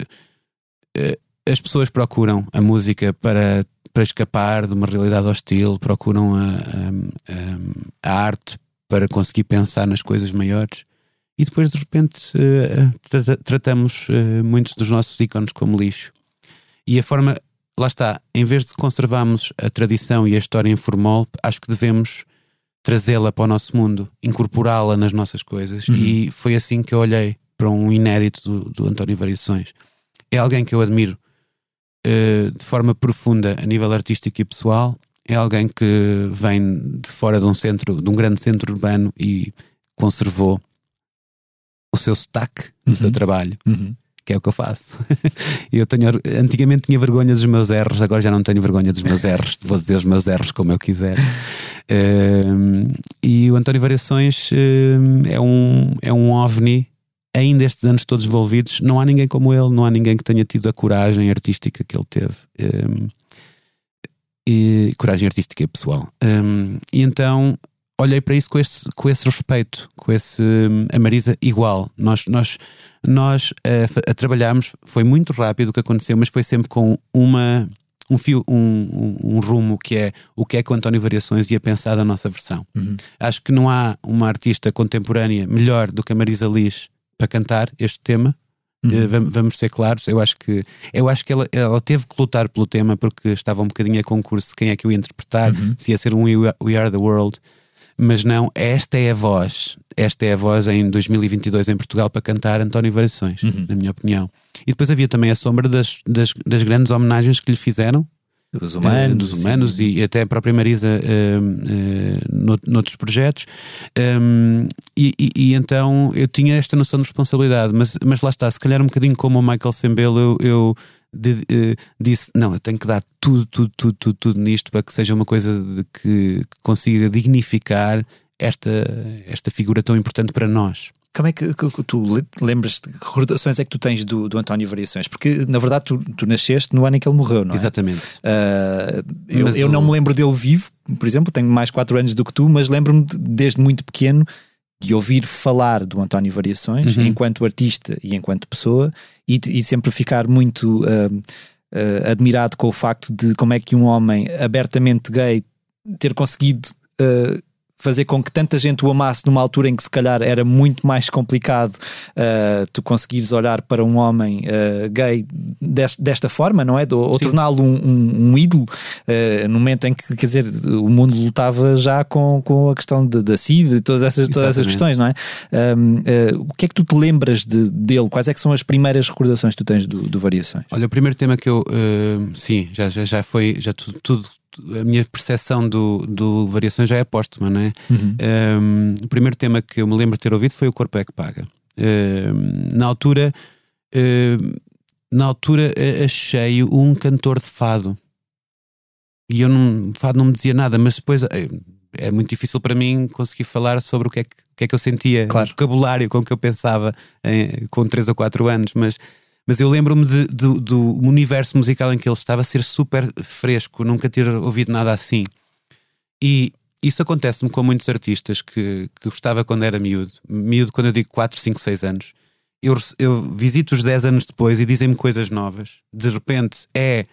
eh, as pessoas procuram a música para, para escapar de uma realidade hostil, procuram a, a- a- arte para conseguir pensar nas coisas maiores. E depois, de repente, eh, trata- tratamos eh, muitos dos nossos ícones como lixo. E a forma, lá está, em vez de conservarmos a tradição e a história informal, acho que devemos trazê-la para o nosso mundo, incorporá-la nas nossas coisas. Uhum. E foi assim que eu olhei para um inédito do, do António Variações. É alguém que eu admiro uh, de forma profunda a nível artístico e pessoal, é alguém que vem de fora de um centro, de um grande centro urbano e conservou o seu sotaque no seu Uhum. trabalho, Uhum. que é o que eu faço. *laughs* eu tenho, antigamente tinha vergonha dos meus erros, agora já não tenho vergonha dos meus erros, vou dizer os meus erros como eu quiser. Um, *laughs* e o António Variações um, é, um, é um ovni. Ainda estes anos todos envolvidos, não há ninguém como ele, não há ninguém que tenha tido a coragem artística que ele teve. Um, e coragem artística e pessoal. Um, e então olhei para isso com esse, com esse respeito, com esse hum, a Marisa igual. Nós, nós, nós a, fa- a trabalharmos, foi muito rápido o que aconteceu, mas foi sempre com uma um fio, um, um, um rumo que é o que é que o António Variações ia pensar da nossa versão. Uhum. Acho que não há uma artista contemporânea melhor do que a Marisa Liz para cantar este tema. Uhum. Eh, vam- vamos ser claros, eu acho que eu acho que ela, ela teve que lutar pelo tema porque estava um bocadinho a concurso de quem é que eu ia interpretar, Uhum. se ia ser um We Are- We Are the World, mas não, esta é a voz, esta é a voz em 2022 em Portugal para cantar António Variações, Uhum. na minha opinião. E depois havia também a sombra das, das, das grandes homenagens que lhe fizeram, Os eh, humanos. dos humanos e até a própria Marisa eh, eh, no- noutros projetos. Um, e, e- e então eu tinha esta noção de responsabilidade, mas, mas lá está, se calhar um bocadinho como o Michael Sembelo, eu, eu de- eh, disse: não, eu tenho que dar tudo, tudo, tudo, tudo, tudo nisto para que seja uma coisa de que, que consiga dignificar esta, esta figura tão importante para nós. Como é que, que- tu le- lembras de que recordações é que tu tens do, do António Variações? Porque na verdade tu, tu nasceste no ano em que ele morreu, não é? Exatamente. Ah, eu eu o- não me lembro dele vivo, por exemplo, tenho mais 4 anos do que tu, mas lembro-me de- desde muito pequeno de ouvir falar do António Variações Uhum. enquanto artista e enquanto pessoa e, e sempre ficar muito ah, ah, admirado com o facto de como é que um homem abertamente gay ter conseguido ah, fazer com que tanta gente o amasse numa altura em que se calhar era muito mais complicado ah, tu conseguires olhar para um homem ah, gay des- desta forma, não é? Ou, ou torná-lo um, um- um ídolo ah, no momento em que, quer dizer, o mundo lutava já com, com a questão de- da SIDA e todas essas, todas essas questões, não é? Ah, o que é que tu te lembras de- dele? Quais é que são as primeiras recordações que tu tens do, do Variações? Olha, o primeiro tema que eu. sim, já, já, já foi. Já tudo, tudo- a minha percepção do, do Variações já é póstuma, não é? Um, o primeiro tema que eu me lembro de ter ouvido foi O Corpo é que Paga. Um, na altura. um, na altura achei um cantor de fado. E eu não. Fado não me dizia nada, mas depois. eh, É muito difícil para mim conseguir falar sobre o que é que, que, é que eu sentia, Claro. o vocabulário com que eu pensava eh, com 3 ou 4 anos, mas mas eu lembro-me do, universo musical em que ele estava a ser super fresco, nunca ter ouvido nada assim. E isso acontece-me com muitos artistas que, que gostava quando era miúdo. Miúdo, quando eu digo 4, 5, 6 anos. Eu, eu visito-os 10 anos depois e dizem-me coisas novas. De repente é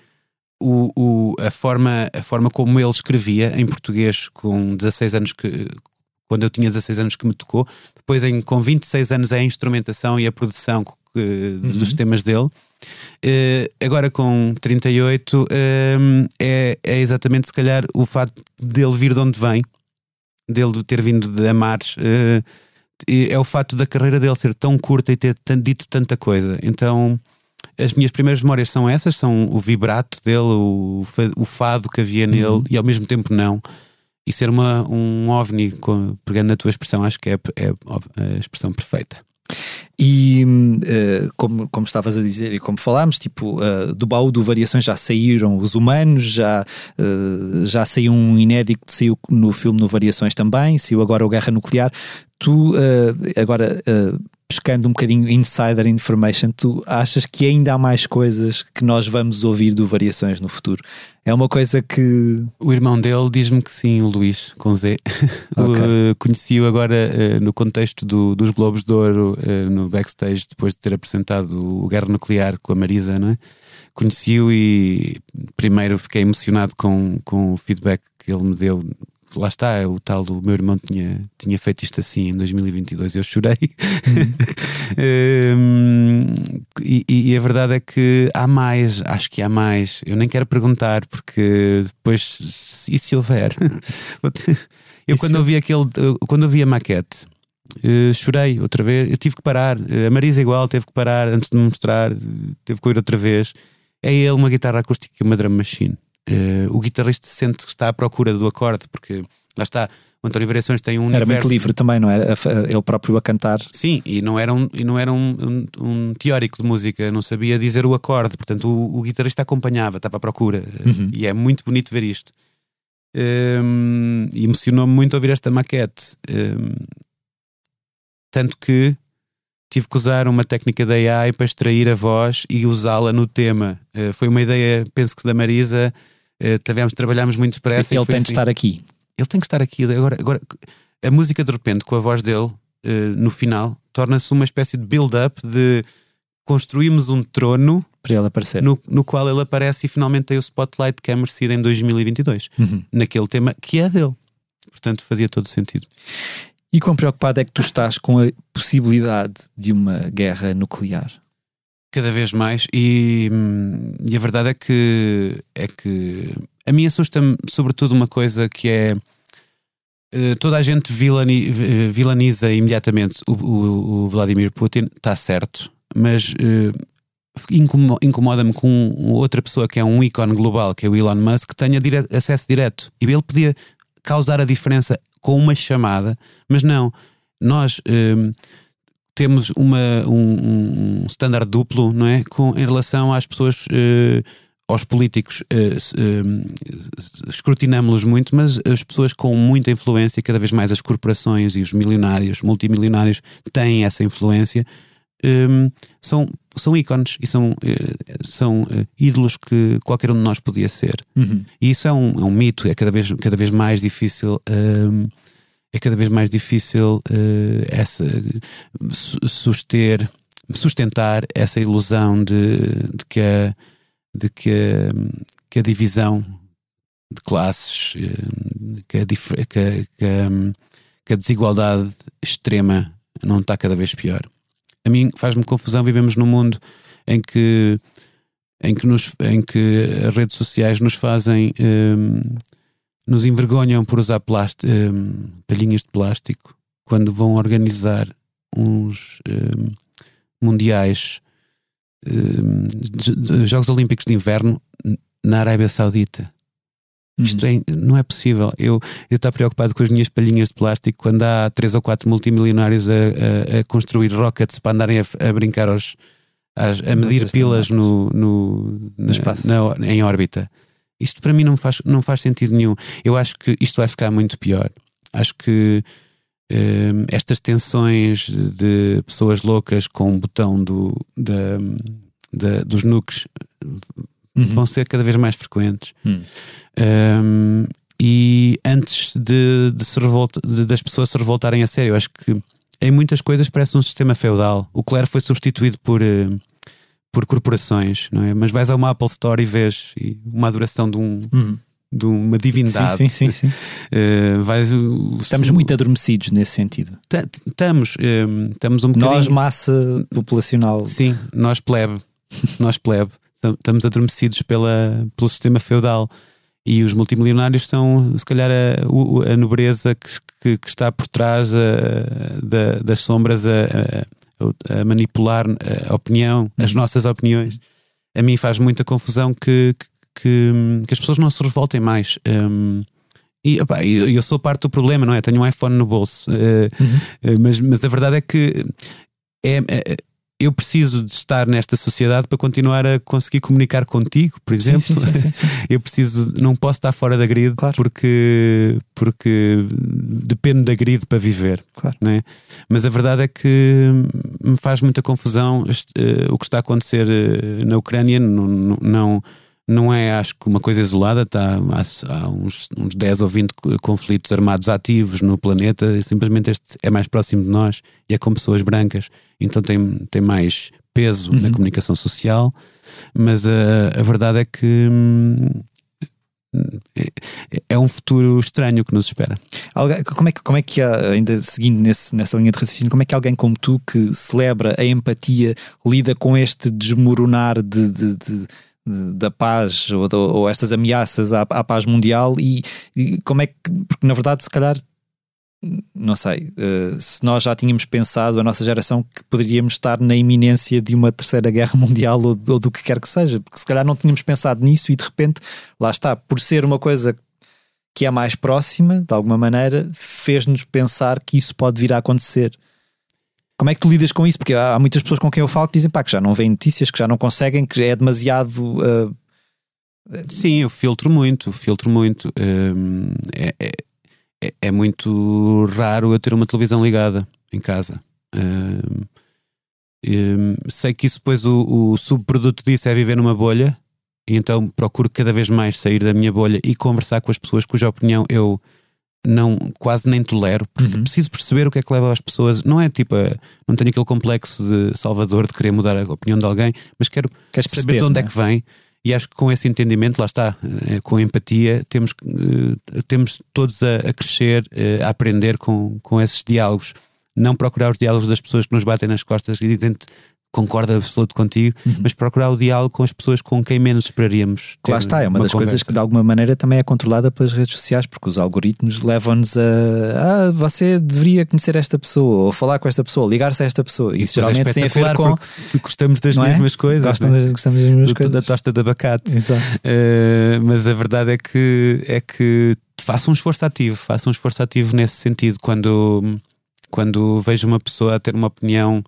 o, o- a, forma, a forma como ele escrevia em português com 16 anos que. Quando eu tinha 16 anos que me tocou, depois em, com 26 anos é a instrumentação e a produção que- dos temas dele. Eh, agora com 38 ehm, é, é exatamente se calhar o facto dele vir de onde vem, dele ter vindo de Amares, eh, e é o facto da carreira dele ser tão curta e ter dito tanta coisa. Então as minhas primeiras memórias são essas: são o vibrato dele, o, o fado que havia nele e ao mesmo tempo não. E ser uma, um ovni, com- pegando na tua expressão, acho que é, é a expressão perfeita. E eh, como, como estavas a dizer e como falámos, tipo, eh, do baú do Variações já saíram os humanos, já, eh, já saiu um inédito que saiu no filme no Variações também, saiu agora o Guerra Nuclear. Tu, agora pescando um bocadinho insider information, tu achas que ainda há mais coisas que nós vamos ouvir do Variações no futuro? É uma coisa que. O irmão dele diz-me que sim, o Luís, com Z. *laughs* Ok. Uh, Conheci-o agora uh, no contexto do- dos Globos de Ouro, uh, no backstage, depois de ter apresentado o Guerra Nuclear com a Marisa, não é? Conheci-o e primeiro fiquei emocionado com, com o feedback que ele me deu. Lá está, o tal do meu irmão tinha, tinha feito isto assim em 2022, eu chorei. *laughs* Um, e, e a verdade é que há mais, acho que há mais. Eu nem quero perguntar, porque depois, se- e se houver? *laughs* eu quando ouvi aquele, quando ouvi a maquete, eh, chorei outra vez. Eu tive que parar. Eh, A Marisa igual teve que parar antes de me mostrar, teve que ir outra vez. é ele uma guitarra acústica e uma drum machine. Uh, o guitarrista sente que está à procura do acorde, porque lá está, o António Variações tem um Era universo... muito livre também, não era? Ele próprio a cantar. Sim, e não era, um, e não era um, um, um teórico de música, não sabia dizer o acorde, portanto o, o guitarrista acompanhava, estava à procura, Uhum. e é muito bonito ver isto. Um, e emocionou-me muito ouvir esta maquete. Um, tanto que tive que usar uma técnica da AI para extrair a voz e usá-la no tema. Uh, foi uma ideia, penso que da Marisa. Uh, tivemos, trabalhámos muito depressa. Ele tem de assim, estar aqui. Ele tem que estar aqui. Agora, agora a música de repente, com a voz dele uh, no final, torna-se uma espécie de build-up de construímos um trono Para ele aparecer. no, no qual ele aparece e finalmente tem o spotlight que é merecido em 2022, Uhum. naquele tema que é dele. Portanto, fazia todo sentido. E quão preocupado é que tu estás com a possibilidade de uma guerra nuclear? Cada vez mais, e, hum, e a verdade é que é que a mim assusta-me sobretudo uma coisa que é eh, toda a gente vilani- eh, vilaniza imediatamente o, o- o Vladimir Putin, está certo, mas incomo- incomoda-me com outra pessoa que é um ícone global, que é o Elon Musk, que tenha dire- acesso direto. E ele podia causar a diferença com uma chamada, mas não. Nós hum, temos uma, um, um standard duplo, não é? Com, em relação às pessoas, eh, aos políticos, hum, escrutinamos-los muito, mas as pessoas com muita influência, cada vez mais as corporações e os milionários, multimilionários, têm essa influência, hum, são, são ícones e são, são ídolos que qualquer um de nós podia ser. Uhum. E isso é um, é um mito, é cada vez, cada vez mais difícil. hum, é cada vez mais difícil eh, essa, su- suster, sustentar essa ilusão de, de que, a, de que, a, que a divisão de classes, eh, que a, que a- que a- que a desigualdade extrema não está cada vez pior. A mim faz-me confusão, vivemos num mundo em que em que, nos, em que as redes sociais nos fazem hum, nos envergonham por usar plástico, hum, palhinhas de plástico quando vão organizar uns hum, mundiais hum, de- de- Jogos Olímpicos de Inverno na Arábia Saudita. Isto é, não é possível. Eu estou preocupado com as minhas palhinhas de plástico quando há três ou quatro multimilionários a, a- a construir rockets para andarem a, a brincar aos, às- a medir Nas pilas no, no, na- espaço. na- em órbita. Isto para mim não faz, não faz sentido nenhum. Eu acho que isto vai ficar muito pior. Acho que hum, estas tensões de pessoas loucas com o botão do, da, da- dos nukes Uhum. vão ser cada vez mais frequentes. Hum. Um, e antes de, de se revolta- de- das pessoas se revoltarem a sério, acho que em muitas coisas parece um sistema feudal. O clero foi substituído por, eh, por corporações, não é? Mas vais a uma Apple Store e vês uma adoração de, um, Uhum. de uma divindade. Sim, sim, sim, sim. *laughs* Eh, vais, o- Estamos muito adormecidos nesse sentido. Ta- Estamos, eh, estamos um bocadinho. Nós, massa populacional. Sim, nós plebe, *laughs* nós plebe, Tam- estamos adormecidos pela, pelo sistema feudal e os multimilionários são, se calhar, a, a nobreza que, que- que está por trás a- da- das sombras a, a- a manipular a opinião, as nossas opiniões. A mim faz muita confusão que, que, que as pessoas não se revoltem mais. Hum, e opá, eu, eu sou parte do problema, não é? Tenho um iPhone no bolso, eh, eh, mas, mas a verdade é que é, é- eu preciso de estar nesta sociedade para continuar a conseguir comunicar contigo, por exemplo. sim, sim, sim. *laughs* Eu preciso, não posso estar fora da grid Claro. porque, porque depende da grid para viver. Claro. não é? Mas a verdade é que me faz muita confusão eh, o que está a acontecer eh, na Ucrânia. Não, não, não, não é, acho que, uma coisa isolada. Está, há, há uns, uns 10 ou 20 co- conflitos armados ativos no planeta. E simplesmente este é mais próximo de nós e é com pessoas brancas. Então tem, tem mais peso na comunicação social. Mas a, a verdade é que hum, é, é um futuro estranho que nos espera. Alguém- como, é que, como é que há, ainda seguindo nesse- nessa linha de raciocínio, como é que alguém como tu que celebra a empatia lida com este desmoronar de, de- de- de- da paz ou, ou- estas ameaças à, à paz mundial e, e como é que, porque na verdade se calhar não sei, uh, se nós já tínhamos pensado, a nossa geração, que poderíamos estar na iminência de uma terceira guerra *laughs* mundial ou, ou, do que quer que seja, porque se calhar não tínhamos pensado nisso e de repente, lá está, por ser uma coisa que é mais próxima, de alguma maneira, fez-nos pensar que isso pode vir a acontecer. Como é que tu lidas com isso? Porque há muitas pessoas com quem eu falo que dizem pá, que já não veem notícias, que já não conseguem, que é demasiado. Uh... Sim, eu filtro muito, filtro muito. Um, é, é, é, é, muito raro eu ter uma televisão ligada em casa. Um, um, sei que isso depois o, o subproduto disso é viver numa bolha, e então procuro cada vez mais sair da minha bolha e conversar com as pessoas cuja opinião eu não quase nem tolero, porque uhum. preciso perceber o que é que leva as pessoas. Não é tipo, a, não tenho aquele complexo de Salvador de querer mudar a opinião de alguém, mas quero Queres saber perceber, de onde é? é que vem. E acho que com esse entendimento, lá está, eh, com empatia, temos, eh, temos todos a, a crescer, eh, a aprender com, com esses diálogos. Não procurar os diálogos das pessoas que nos batem nas costas e dizem concordo absoluto contigo, uhum. mas procurar o diálogo com as pessoas com quem menos esperaríamos. Lá está, é uma, uma das conversa. coisas que de alguma maneira também é controlada pelas redes sociais, porque os algoritmos levam-nos a ah, você deveria conhecer esta pessoa, ou falar com esta pessoa, ligar-se a esta pessoa. Isso, Isso é geralmente é tem a ver com. Gostamos das é? mesmas coisas. Gostam das, gostamos das mesmas coisas. Da tosta de abacate. Uh, mas a verdade é que é que faça um esforço ativo, faça um esforço ativo nesse sentido. Quando, quando vejo uma pessoa a ter uma opinião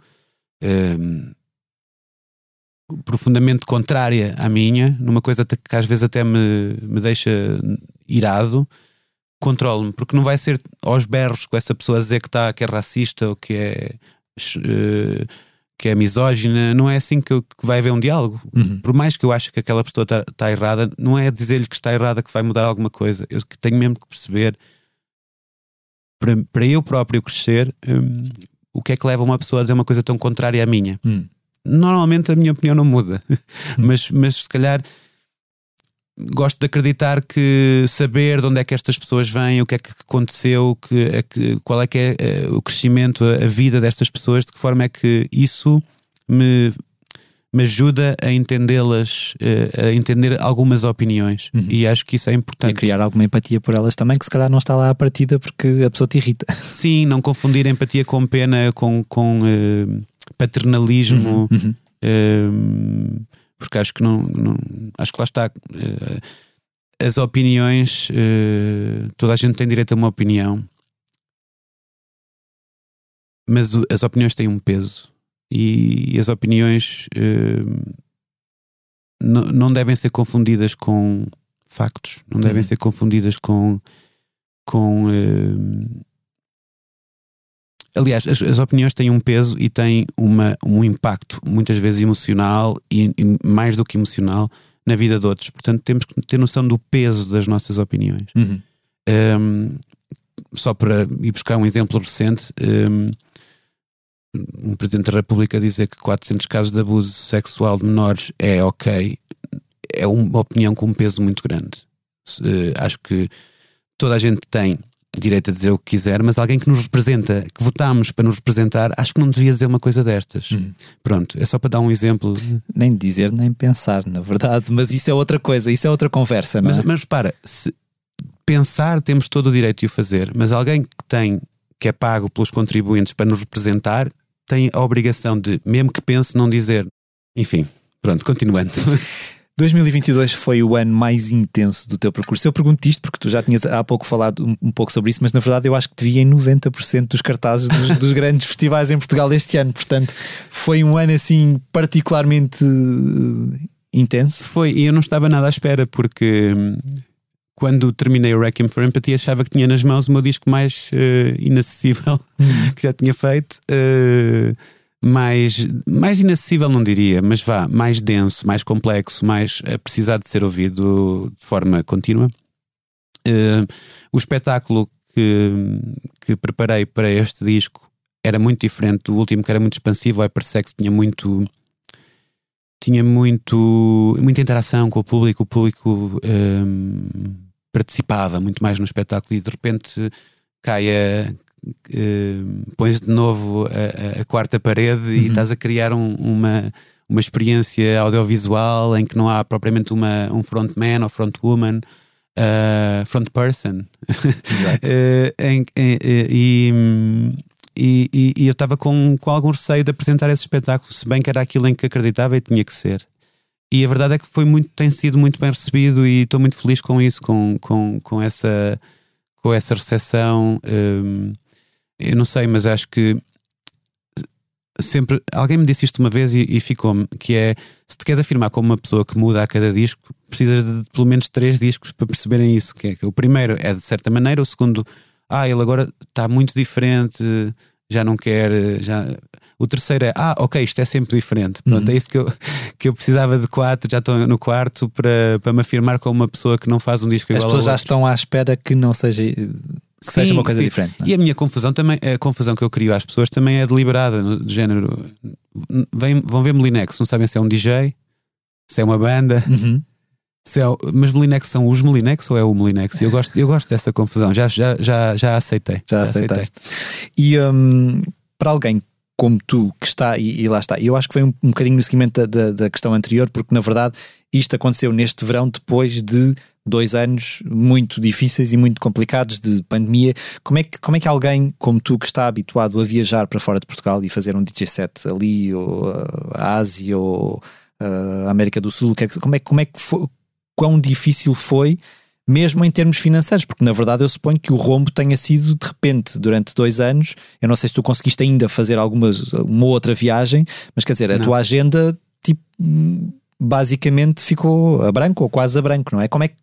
profundamente contrária à minha, numa coisa que às vezes até me, me deixa irado, controlo-me, porque não vai ser aos berros com essa pessoa a dizer que, está que é racista ou que é. Uh, que é misógina, não é assim que, que vai haver um diálogo. Uhum. Por mais que eu ache que aquela pessoa está tá errada, não é dizer-lhe que está errada que vai mudar alguma coisa. Eu tenho mesmo que perceber, para, para eu próprio crescer, um, o que é que leva uma pessoa a dizer uma coisa tão contrária à minha? Hum. Normalmente a minha opinião não muda, *laughs* hum. mas, mas se calhar gosto de acreditar que saber de onde é que estas pessoas vêm, o que é que aconteceu, que, é que, qual é que é, é o crescimento, a, a vida destas pessoas, de que forma é que isso me me ajuda a entendê-las, eh, a entender algumas opiniões. Uhum. E acho que isso é importante. E a criar alguma empatia por elas também, que se calhar não está lá à partida porque a pessoa te irrita. *laughs* Sim, não confundir empatia com pena, com, com uh, paternalismo. Uhum. Uhum. Uh, porque acho que não, não, Acho que lá está. Uh, as opiniões, toda a gente tem direito a uma opinião, mas as opiniões têm um peso e as opiniões uh, não devem ser confundidas com factos, não devem uhum. ser confundidas com. com uh, aliás, as, as, opiniões têm um peso e têm uma, um impacto, muitas vezes emocional e, e, mais do que emocional, na vida de outros. Portanto, temos que ter noção do peso das nossas opiniões. Uhum. Um, só para ir buscar um exemplo recente. Um, um Presidente da República dizer que 400 casos de abuso sexual de menores é ok, é uma opinião com um peso muito grande. Uh, acho que toda a gente tem direito a dizer o que quiser, mas alguém que nos representa, que votamos para nos representar, acho que não devia dizer uma coisa destas. Uhum. Pronto, é só para dar um exemplo. Nem dizer, nem pensar, na verdade, mas isso é outra coisa, isso é outra conversa, não mas, é? Mas repara, se pensar temos todo o direito de o fazer, mas alguém que tem que é pago pelos contribuintes para nos representar, tem a obrigação de, mesmo que pense, não dizer. Enfim, pronto, continuando. *laughs* 2022 foi o ano mais intenso do teu percurso. Eu pergunto isto porque tu já tinhas há pouco falado um, um pouco sobre isso, mas na verdade eu acho que te vi em 90% dos cartazes dos, *laughs* dos, grandes festivais em Portugal este ano. Portanto, foi um ano assim particularmente uh, intenso. Foi, e eu não estava nada à espera porque hum, quando terminei o Requiem for Empathy, achava que tinha nas mãos o meu disco mais uh, inacessível uhum. *laughs* que já tinha feito. Uh, mais, mais inacessível, não diria, mas vá, mais denso, mais complexo, mais a precisar de ser ouvido de forma contínua. Uh, o espetáculo que, que preparei para este disco era muito diferente do último, que era muito expansivo. O Hypersex tinha muito tinha muito muita interação com o público, o público um, participava muito mais no espetáculo e de repente cai a. Uh, pões de novo a, a quarta parede uhum. e estás a criar um, uma, uma experiência audiovisual em que não há propriamente uma, um frontman ou frontwoman. uh, front person. uh, *laughs* em, em, e, e, e, e, eu estava com, com algum receio de apresentar esse espetáculo, se bem que era aquilo em que acreditava e tinha que ser. E a verdade é que foi muito, tem sido muito bem recebido e estou muito feliz com isso, com, com, com, essa, com essa recepção. Um, eu não sei, mas acho que sempre alguém me disse isto uma vez e, e ficou-me que é se te queres afirmar como uma pessoa que muda a cada disco precisas de pelo menos três discos para perceberem isso que é que o primeiro é de certa maneira o segundo ah ele agora está muito diferente já não quer já o terceiro é ah ok isto é sempre diferente pronto uhum. é isso que eu *laughs* que eu precisava de quatro já estou no quarto para, para me afirmar como uma pessoa que não faz um disco igual as pessoas já estão à espera que não seja que sim, seja uma coisa sim. diferente. É? E a minha confusão também, a confusão que eu crio às pessoas também é deliberada, no género. Vem, vão ver Molinex, não sabem se é um DJ, se é uma banda. Uhum. Se é, mas Molinex são os Molinex ou é o Molinex? Eu gosto, eu gosto dessa confusão, já, já, já, já aceitei. Já, já. Aceitei. E um, para alguém como tu, que está, e, e, lá está, eu acho que foi um, um bocadinho no seguimento da, da, da, questão anterior, porque na verdade isto aconteceu neste verão depois de dois anos muito difíceis e muito complicados de pandemia. Como é que, como é que alguém como tu, que está habituado a viajar para fora de Portugal e fazer um DJ set ali, ou a Ásia, ou a América do Sul, como é, como é que foi, quão difícil foi? Mesmo em termos financeiros, porque na verdade eu suponho que o rombo tenha sido de repente durante dois anos. Eu não sei se tu conseguiste ainda fazer algumas, uma outra viagem, mas quer dizer, a não. tua agenda tipo, basicamente ficou a branco ou quase a branco, não é? Como é que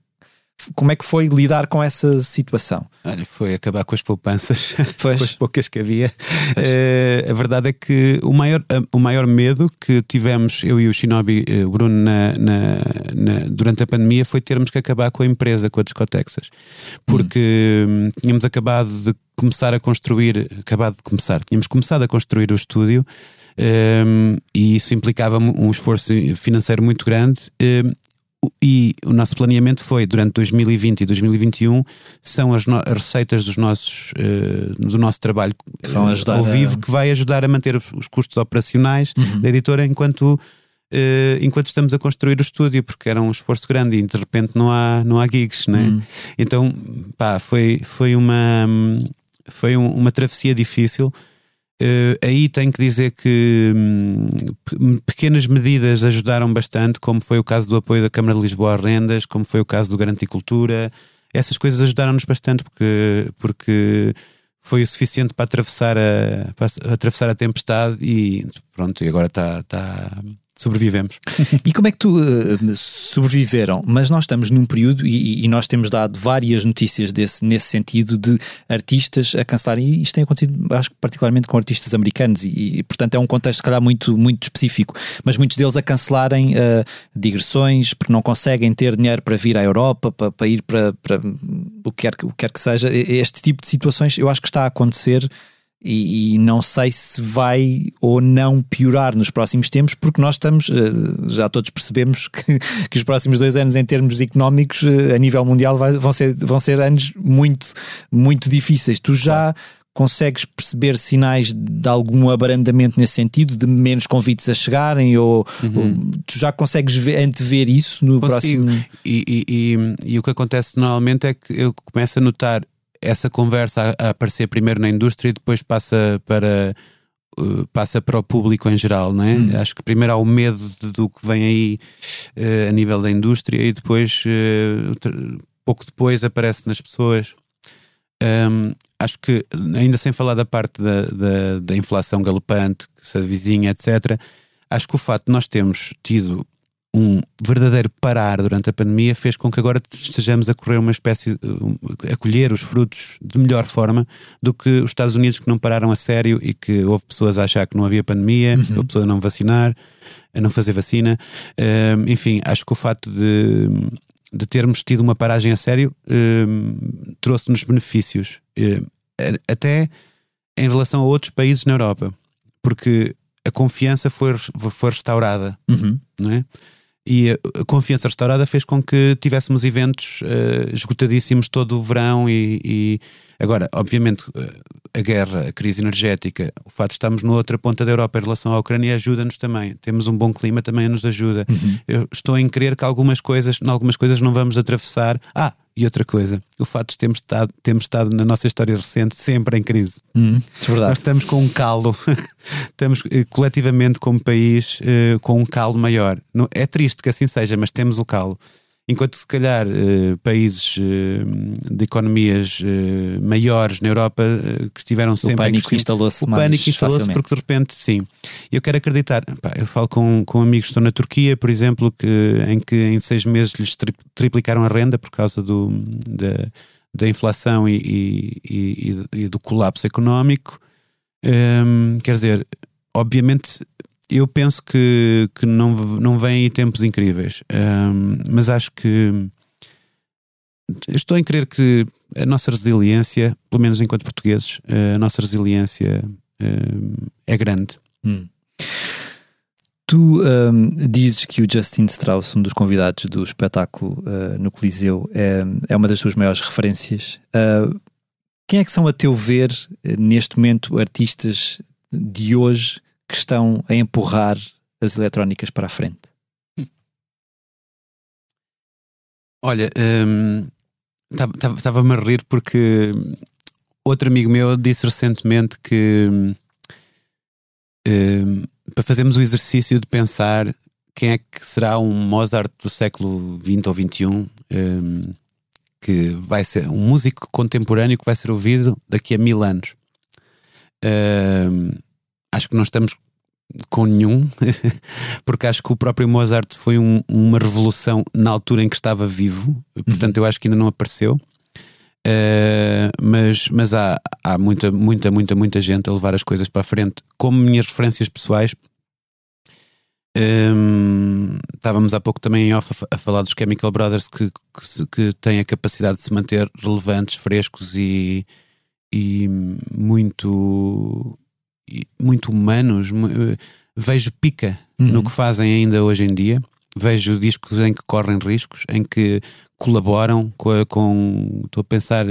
como é que foi lidar com essa situação? Olha, foi acabar com as poupanças, *laughs* com as poucas que havia. Uh, a verdade é que o maior, o maior medo que tivemos, eu e o Shinobi, eh, o Bruno, na, na, na, durante a pandemia foi termos que acabar com a empresa, com a Discotexas. Porque hum. tínhamos acabado de começar a construir, acabado de começar, tínhamos começado a construir o estúdio. Um, e isso implicava um esforço financeiro muito grande um, e o nosso planeamento foi durante 2020 e 2021 são as, no, as receitas dos nossos uh, do nosso trabalho que vão ajudar ao vivo a... que vai ajudar a manter os, os custos operacionais uhum. da editora enquanto uh, enquanto estamos a construir o estúdio porque era um esforço grande e de repente não há não há gigs né uhum. então pá foi foi uma foi um, uma travessia difícil Uh, aí tenho que dizer que hum, pequenas medidas ajudaram bastante, como foi o caso do apoio da Câmara de Lisboa a rendas, como foi o caso do Garanticultura. Essas coisas ajudaram-nos bastante porque, porque foi o suficiente para atravessar a, para atravessar a tempestade e pronto, e agora está, está, sobrevivemos. *laughs* e como é que tu uh, sobreviveram? Mas nós estamos num período e, e, nós temos dado várias notícias desse, nesse sentido de artistas a cancelarem, e isto tem acontecido, acho que particularmente com artistas americanos, e, e, portanto é um contexto, se calhar, muito, muito específico, mas muitos deles a cancelarem uh, digressões porque não conseguem ter dinheiro para vir à Europa, para, para ir para, para o, que quer, o que quer que seja. Este tipo de situações eu acho que está a acontecer e, e, não sei se vai ou não piorar nos próximos tempos, porque nós estamos, eh, já todos percebemos *laughs* que, que os próximos dois anos, em termos económicos, eh, a nível mundial, vai, vão, ser, vão ser anos muito, muito difíceis. Tu já consegues perceber sinais de algum abrandamento nesse sentido, de menos convites a chegarem, ou, uhum. ou tu já consegues ver, antever isso no Consigo. próximo. E, e, e, e o que acontece normalmente é que eu começo a notar essa conversa a, a, aparecer primeiro na indústria e depois passa para uh, passa para o público em geral, não é? Hum. Acho que primeiro há o medo de, do que vem aí uh, a nível da indústria e depois uh, pouco depois aparece nas pessoas. Um, acho que ainda sem falar da parte da, da, da inflação galopante que se avizinha, etc. Acho que o facto de nós termos tido um verdadeiro parar durante a pandemia fez com que agora estejamos a correr uma espécie a colher os frutos de melhor forma do que os Estados Unidos que não pararam a sério e que houve pessoas a achar que não havia pandemia, uhum. houve pessoas a não vacinar, a não fazer vacina. Uh, enfim, acho que o fato de, de termos tido uma paragem a sério uh, trouxe-nos benefícios, uh, até em relação a outros países na Europa, porque a confiança foi, foi restaurada, uhum. não é? E a confiança restaurada fez com que tivéssemos eventos uh, esgotadíssimos todo o verão e, e agora, obviamente, eh, a guerra, a crise energética, o fato de estarmos na outra ponta da Europa em relação à Ucrânia ajuda-nos também. Temos um bom clima, também nos ajuda. Uhum. Eu estou em crer que algumas coisas, em algumas coisas não vamos atravessar. Ah, E outra coisa, o fato de termos estado, termos estado na nossa história recente sempre em crise. Hum, é verdade. Nós estamos com um calo, *laughs* estamos eh, coletivamente como país eh, com um calo maior. Não, é triste que assim seja, mas temos o calo. Enquanto se calhar eh, países eh, de economias eh, maiores na Europa que estiveram sempre o pânico instalou-se o pânico instalou-se porque de repente, sim. Eu quero acreditar. Pá, eu falo com, com amigos que estão na Turquia, por exemplo, que, em que em seis meses lhes tri- triplicaram a renda por causa do, da, da inflação e, e- e- e do colapso económico. Hum, quer dizer, obviamente, eu penso que, que não, não vêm aí tempos incríveis, Hum, mas acho que estou em crer que a nossa resiliência, pelo menos enquanto portugueses, a nossa resiliência hum, é grande. Hum. Tu hum, dizes que o Justin Strauss, um dos convidados do espetáculo uh, no Coliseu, é, é uma das tuas maiores referências. Uh, quem é que são, a teu ver, eh, neste momento, artistas de hoje que estão a empurrar as eletrónicas para a frente? Olha, estava-me a rir porque outro amigo meu disse recentemente que hum, para fazermos o exercício de pensar quem é que será um Mozart do século XX ou XXI hum, que vai ser um músico contemporâneo que vai ser ouvido daqui a mil anos. Hum, acho que não estamos com nenhum, *laughs* porque acho que o próprio Mozart foi um- uma revolução na altura em que estava vivo, portanto eu acho que ainda não apareceu. Uh, mas mas há, há muita, muita, muita, muita gente a levar as coisas para a frente. Como minhas referências pessoais, um, estávamos há pouco também em off a, a falar dos Chemical Brothers que, que, que têm a capacidade de se manter relevantes, frescos e, e muito, muito humanos. Eh, Vejo pica no que fazem ainda hoje em dia. Vejo discos em que correm riscos, em que colaboram com. com estou a pensar.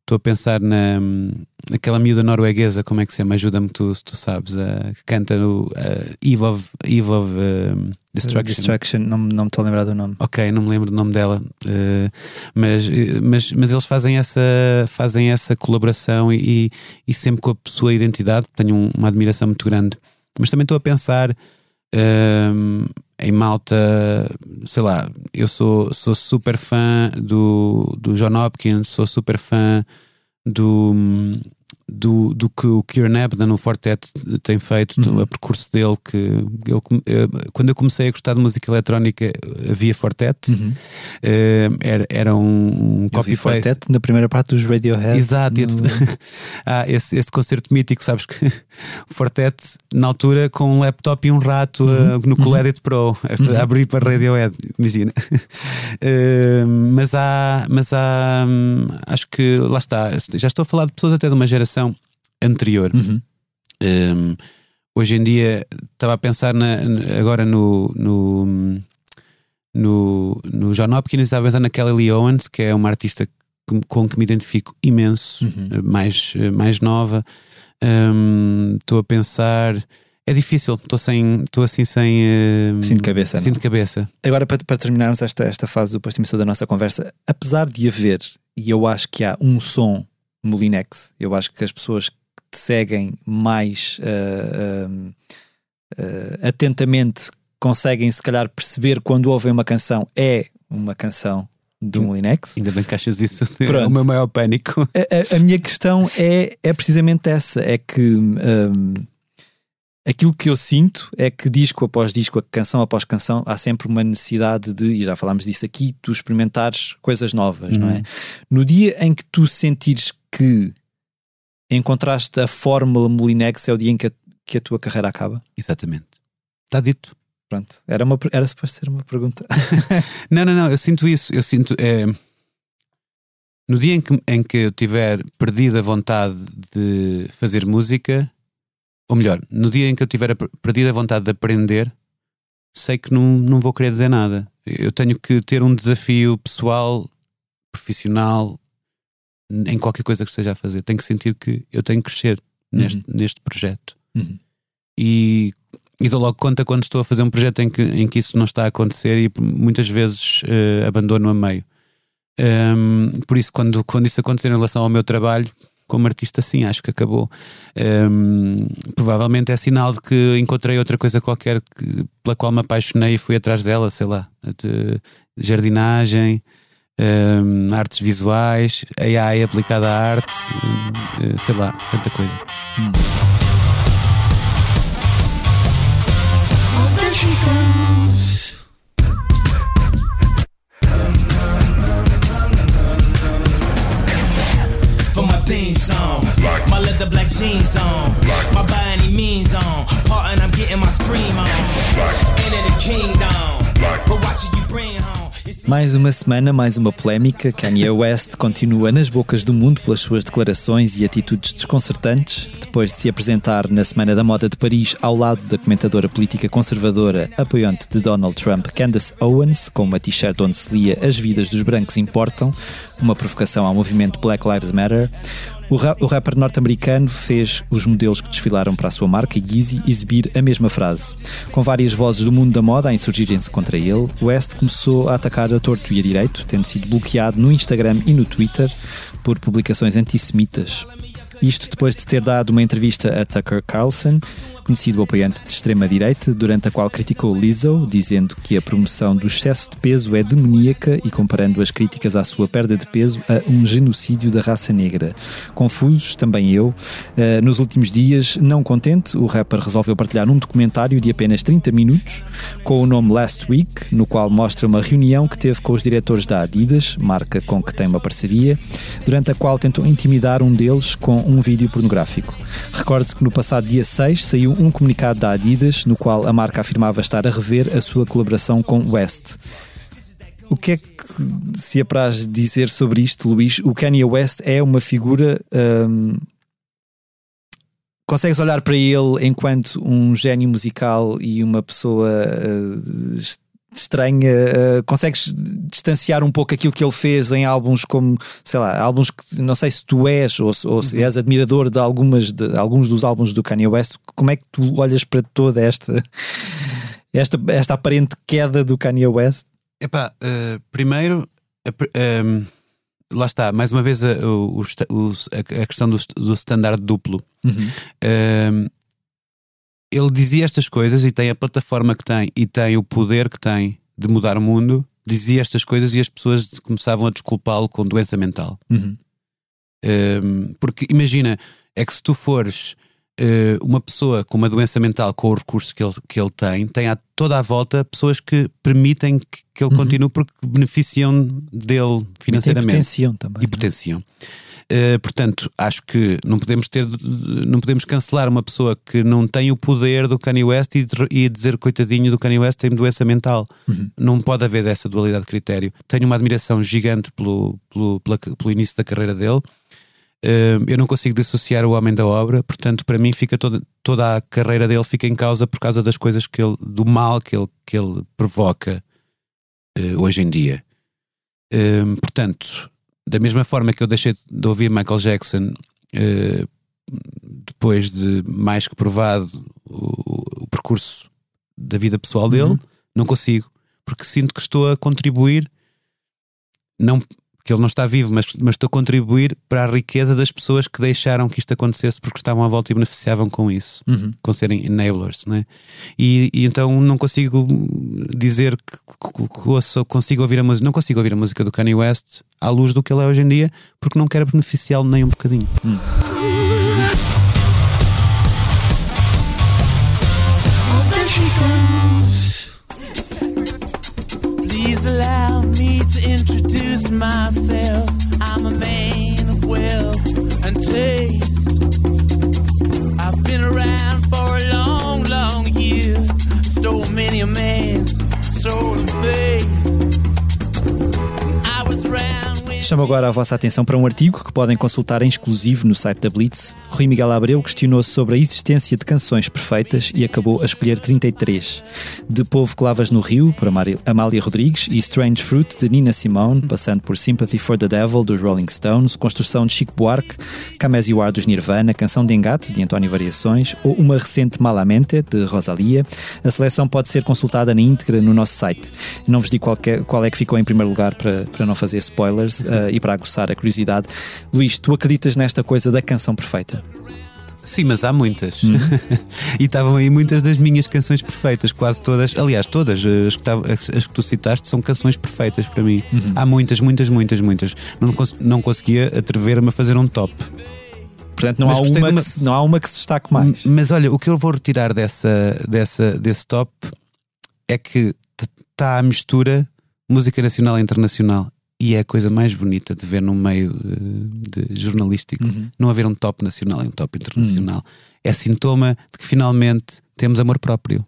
Estou a pensar na, naquela miúda norueguesa, como é que se chama? Ajuda-me tu, se tu sabes, a, que canta no a Eve of, Eve of Destruction. Distraction, não, não me estou a lembrar do nome. Ok, não me lembro do nome dela, eh, mas, eh, mas, mas eles fazem essa, fazem essa colaboração e, e sempre com a sua identidade. Tenho um- uma admiração muito grande. Mas também estou a pensar ehm, em malta, sei lá, eu sou, sou super fã do, do John Hopkins, sou super fã do, do, do que o Kieran Abney no Fortet tem feito, do- o percurso dele. que ele, eh, Quando eu comecei a gostar de música eletrónica, havia Fortet, eh, era, era um, um copy-paste. Fortet na primeira parte dos Radiohead. Exato, no- *laughs* ah, esse, esse concerto mítico, sabes que *laughs* Fortet, na altura, com um laptop e um rato Uhum. ah, no Coledit Pro, a, a abrir para a Radiohead, imagina. *laughs* Eh, mas há, mas há, hum, acho que lá está, já estou a falar de pessoas até de uma geração anterior. Uhum. Um, hoje em dia estava a pensar na- agora no, no, no, no John Hopkins, estava a pensar na Kelly Lee Owens, que é uma artista com que me identifico imenso, Uhum. eh, mais, eh, mais nova. Um, Estou a pensar. É difícil, estou sem, estou assim sem. eh, Sim de cabeça? Sim de cabeça. Agora, para, para terminarmos esta, esta fase do posto emissor da nossa conversa, apesar de haver, e eu acho que há um som Molinex, eu acho que as pessoas que te seguem mais ah, ah, atentamente conseguem, se calhar, perceber quando ouvem uma canção é uma canção do Molinex. Ainda bem que achas isso. É Pronto. o meu maior pânico. A, a- a minha questão é, é precisamente essa: é que hum, aquilo que eu sinto é que disco após disco, canção após canção, há sempre uma necessidade de, e já falámos disso aqui, tu experimentares coisas novas, não é? No dia em que tu sentires que encontraste a fórmula Molinex, é o dia em que a, que a tua carreira acaba. Exatamente. Está dito. Pronto, era, uma, era suposto ser uma pergunta. *laughs* Não, não, não, eu sinto isso. Eu sinto. é, no dia em que, em que eu tiver perdido a vontade de fazer música, ou melhor, no dia em que eu tiver perdido a vontade de aprender, sei que não, não vou querer dizer nada. Eu tenho que ter um desafio pessoal, profissional, em qualquer coisa que esteja a fazer. Tenho que sentir que eu tenho que crescer neste, neste projeto. Uhum. E, e dou logo conta quando estou a fazer um projeto em que, em que isso não está a acontecer e muitas vezes eh, abandono a meio. Um, por isso, quando, quando isso acontecer em relação ao meu trabalho, como artista, sim, acho que acabou. Um, provavelmente é sinal de que encontrei outra coisa qualquer que, pela qual me apaixonei e fui atrás dela, sei lá, de jardinagem, um, artes visuais, AI aplicada à arte, um, sei lá, tanta coisa. Hum. the black jeans on. My by any means on. Part and I'm getting my scream on. Enter the kingdom. But watch you bring home. Mais uma semana, mais uma polémica. Kanye West continua nas bocas do mundo pelas suas declarações e atitudes desconcertantes. Depois de se apresentar na Semana da Moda de Paris ao lado da comentadora política conservadora apoiante de Donald Trump, Candace Owens, com uma t-shirt onde se lia As vidas dos brancos importam, uma provocação ao movimento Black Lives Matter, o, ra o rapper norte-americano fez os modelos que desfilaram para a sua marca Yeezy exibir a mesma frase. Com várias vozes do mundo da moda a insurgirem-se contra ele, West começou a atacar a torto e a direito, tendo sido bloqueado no Instagram e no Twitter por publicações antissemitas. Isto depois de ter dado uma entrevista a Tucker Carlson, conhecido apoiante de extrema-direita, durante a qual criticou Lizzo, dizendo que a promoção do excesso de peso é demoníaca e comparando as críticas à sua perda de peso a um genocídio da raça negra. Confusos, também eu. Uh, nos últimos dias, não contente, o rapper resolveu partilhar um documentário de apenas 30 minutos com o nome Last Week, no qual mostra uma reunião que teve com os diretores da Adidas, marca com que tem uma parceria, durante a qual tentou intimidar um deles com um vídeo pornográfico. Recorde-se que no passado dia 6 saiu um comunicado da Adidas no qual a marca afirmava estar a rever a sua colaboração com West. O que é que se apraz dizer sobre isto, Luís? O Kanye West é uma figura. Hum, consegues olhar para ele enquanto um gênio musical e uma pessoa uh, estranha. Uh, consegues distanciar um pouco aquilo que ele fez em álbuns como, sei lá, álbuns que não sei se tu és ou, ou se uhum. és admirador de, algumas, de alguns dos álbuns do Kanye West. Como é que tu olhas para toda esta, esta, esta aparente queda do Kanye West? Epá, uh, primeiro, uh, lá está, mais uma vez a, o, a questão do, do standard duplo. Uhum ele dizia estas coisas e tem a plataforma que tem e tem o poder que tem de mudar o mundo, dizia estas coisas e as pessoas começavam a desculpá-lo com doença mental. Uhum. Um, porque imagina, é que se tu fores uh, uma pessoa com uma doença mental com o recurso que ele, que ele tem, tem a toda a volta pessoas que permitem que, que ele uhum. continue porque beneficiam dele financeiramente. E potenciam também. E é? potenciam. Uh, portanto, acho que não podemos ter, não podemos cancelar uma pessoa que não tem o poder do Kanye West e, e dizer coitadinho do Kanye West tem doença mental. Uhum. Não pode haver dessa dualidade de critério. Tenho uma admiração gigante pelo, pelo, pela, pelo início da carreira dele. Uh, eu não consigo dissociar o homem da obra, portanto, para mim fica toda, toda a carreira dele fica em causa por causa das coisas que ele, do mal que ele, que ele provoca uh, hoje em dia. portanto, da mesma forma que eu deixei de ouvir Michael Jackson uh, depois de mais que provado o, o, percurso da vida pessoal dele, uhum. não consigo, porque sinto que estou a contribuir, não que ele não está vivo, mas, mas estou a contribuir para a riqueza das pessoas que deixaram que isto acontecesse porque estavam à volta e beneficiavam com isso, uhum. com serem enablers, não é? E, e, então não consigo dizer que, que, que ouço, consigo ouvir a música, não consigo ouvir a música do Kanye West à luz do que ele é hoje em dia, porque não quero beneficiá-lo nem um bocadinho. Hum. Please me to introduce myself. I'm a man of wealth and taste. I've been around for a long, long year. Stole many a man's soul of faith. I was around Chamo agora a vossa atenção para um artigo que podem consultar em exclusivo no site da Blitz. Rui Miguel Abreu questionou-se sobre a existência de canções perfeitas e acabou a escolher 33. De Povo que Lavas no Rio, por Amália Rodrigues, e Strange Fruit, de Nina Simone, passando por Sympathy for the Devil, dos Rolling Stones, construção de Chico Buarque, Come As You dos Nirvana, Canção de Engate, de António Variações, ou uma recente Malamente, de Rosalia. A seleção pode ser consultada na íntegra no nosso site. Não vos digo qual é que ficou em primeiro lugar para, para não fazer spoilers uh, e para aguçar a curiosidade. Luís, tu acreditas nesta coisa da canção perfeita? Sim, mas há muitas. Uhum. *laughs* e estavam aí muitas das minhas canções perfeitas, quase todas. Aliás, todas as que, as, as que tu citaste são canções perfeitas para mim. Uhum. Há muitas, muitas, muitas, muitas. Não, não conseguia atrever-me a fazer um top. Portanto, não há, uma, uma... Que, não há uma que se destaque mais. Mas olha, o que eu vou retirar dessa, dessa, desse top é que está a mistura música nacional e internacional e é a coisa mais bonita de ver num meio eh, de jornalístico uhum. não haver um top nacional e um top internacional. Uhum. É sintoma de que finalmente temos amor próprio.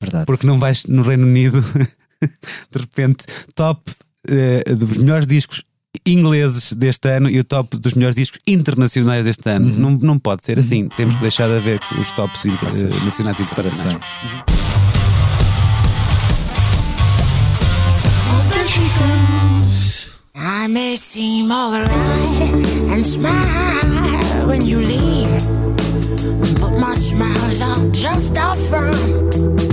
Verdade. Porque não vais no Reino Unido *laughs* de repente top uh, dos melhores discos ingleses deste ano e o top dos melhores discos internacionais deste ano. Uhum. Não, não pode ser assim. Temos que deixar de haver os tops inter, uh, nacionais e internacionais. Uhum. I may seem alright and smile when you leave, but my smile's all just a front,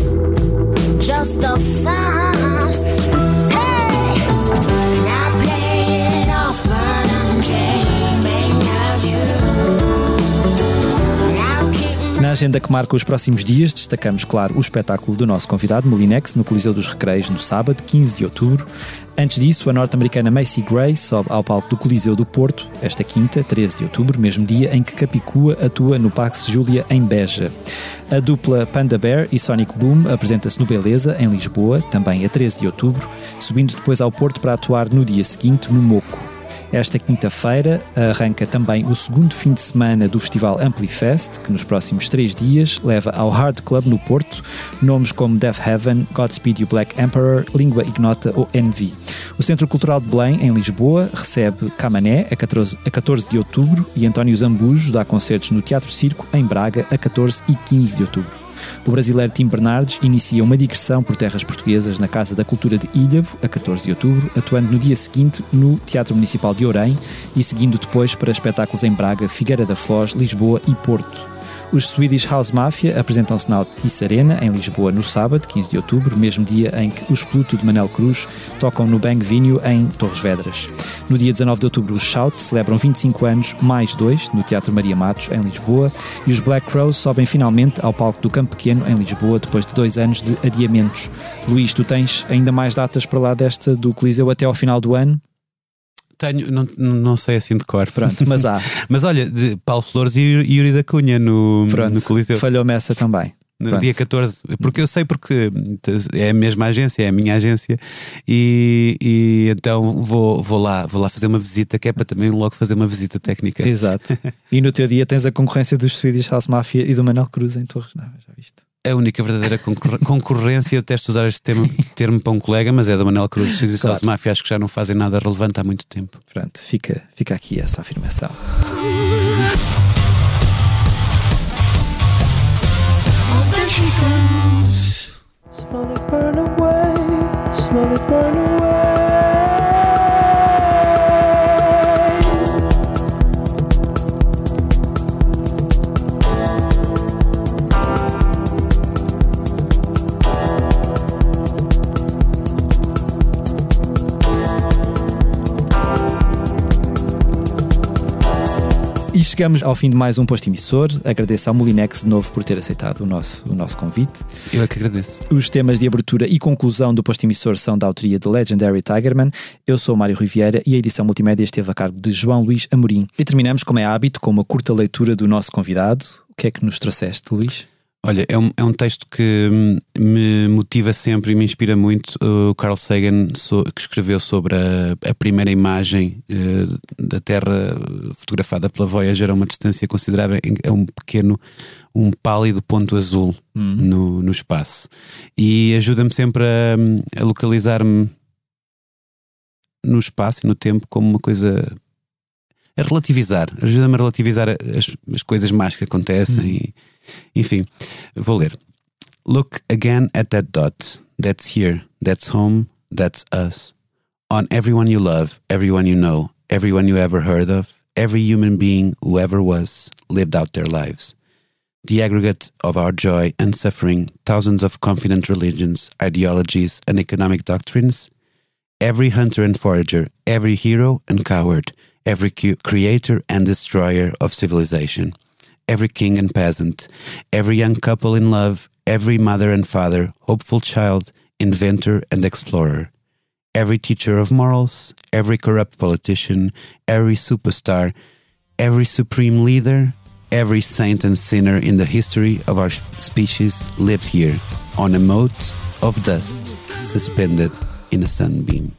agenda que marca os próximos dias, destacamos, claro, o espetáculo do nosso convidado, Molinex, no Coliseu dos Recreios, no sábado, 15 de outubro. Antes disso, a norte-americana Macy Gray sobe ao palco do Coliseu do Porto, esta quinta, 13 de outubro, mesmo dia em que Capicua atua no Pax Júlia em Beja. A dupla Panda Bear e Sonic Boom apresenta-se no Beleza, em Lisboa, também a 13 de outubro, subindo depois ao Porto para atuar no dia seguinte no Moco. Esta quinta-feira arranca também o segundo fim de semana do Festival Amplifest, que nos próximos três dias leva ao Hard Club no Porto nomes como Death Heaven, Godspeed You Black Emperor, Língua Ignota ou Envy. O Centro Cultural de Belém, em Lisboa, recebe Camané a 14, a 14 de outubro e António Zambujo dá concertos no Teatro Circo, em Braga, a 14 e 15 de outubro. O brasileiro Tim Bernardes inicia uma digressão por terras portuguesas na Casa da Cultura de Ilhavo, a 14 de outubro, atuando no dia seguinte no Teatro Municipal de Orem e seguindo depois para espetáculos em Braga, Figueira da Foz, Lisboa e Porto. Os Swedish House Mafia apresentam-se na Altice Arena, em Lisboa, no sábado, 15 de outubro, mesmo dia em que os Pluto de Manel Cruz tocam no Bang Vinho, em Torres Vedras. No dia 19 de outubro, os Shout celebram 25 anos, mais dois, no Teatro Maria Matos, em Lisboa, e os Black Crows sobem finalmente ao palco do Campo Pequeno, em Lisboa, depois de dois anos de adiamentos. Luís, tu tens ainda mais datas para lá desta do Coliseu até ao final do ano? Tenho, não, não sei assim de cor. Pronto, *laughs* mas há. mas olha, de Paulo Flores e Yuri da Cunha no, Pronto, no Coliseu. Falhou-me essa também. No Pronto. dia 14, porque eu sei porque é a mesma agência, é a minha agência, e, e então vou, vou, lá, vou lá fazer uma visita, que é para também logo fazer uma visita técnica. Exato. *laughs* e no teu dia tens a concorrência dos Swedish House Mafia e do Manuel Cruz em Torres já viste? A única verdadeira concorrência, eu testo usar este termo, termo para um colega, mas é da Manuel Cruz e claro. Mafia, acho que já não fazem nada relevante há muito tempo. Pronto, fica, fica aqui essa afirmação. Slowly burn away, slowly burn away. Chegamos ao fim de mais um posto emissor. Agradeço ao Molinex de novo por ter aceitado o nosso, o nosso convite. Eu é que agradeço. Os temas de abertura e conclusão do posto emissor são da autoria de Legendary Tigerman. Eu sou o Mário Riviera e a edição multimédia esteve a cargo de João Luís Amorim. E terminamos, como é hábito, com uma curta leitura do nosso convidado. O que é que nos trouxeste, Luís? Olha, é um, é um texto que me motiva sempre e me inspira muito. O Carl Sagan, que escreveu sobre a, a primeira imagem uh, da Terra fotografada pela Voyager a uma distância considerável, é um pequeno, um pálido ponto azul uhum. no, no espaço. E ajuda-me sempre a, a localizar-me no espaço e no tempo como uma coisa a relativizar, ajuda-me a relativizar as, as, coisas más que acontecem. Hum. E, enfim, vou ler. Look again at that dot. That's here. That's home. That's us. On everyone you love, everyone you know, everyone you ever heard of, every human being who ever was lived out their lives. The aggregate of our joy and suffering, thousands of confident religions, ideologies, and economic doctrines. Every hunter and forager, every hero and coward, every creator and destroyer of civilization, every king and peasant, every young couple in love, every mother and father, hopeful child, inventor and explorer, every teacher of morals, every corrupt politician, every superstar, every supreme leader, every saint and sinner in the history of our species lived here on a mote of dust suspended in a sunbeam.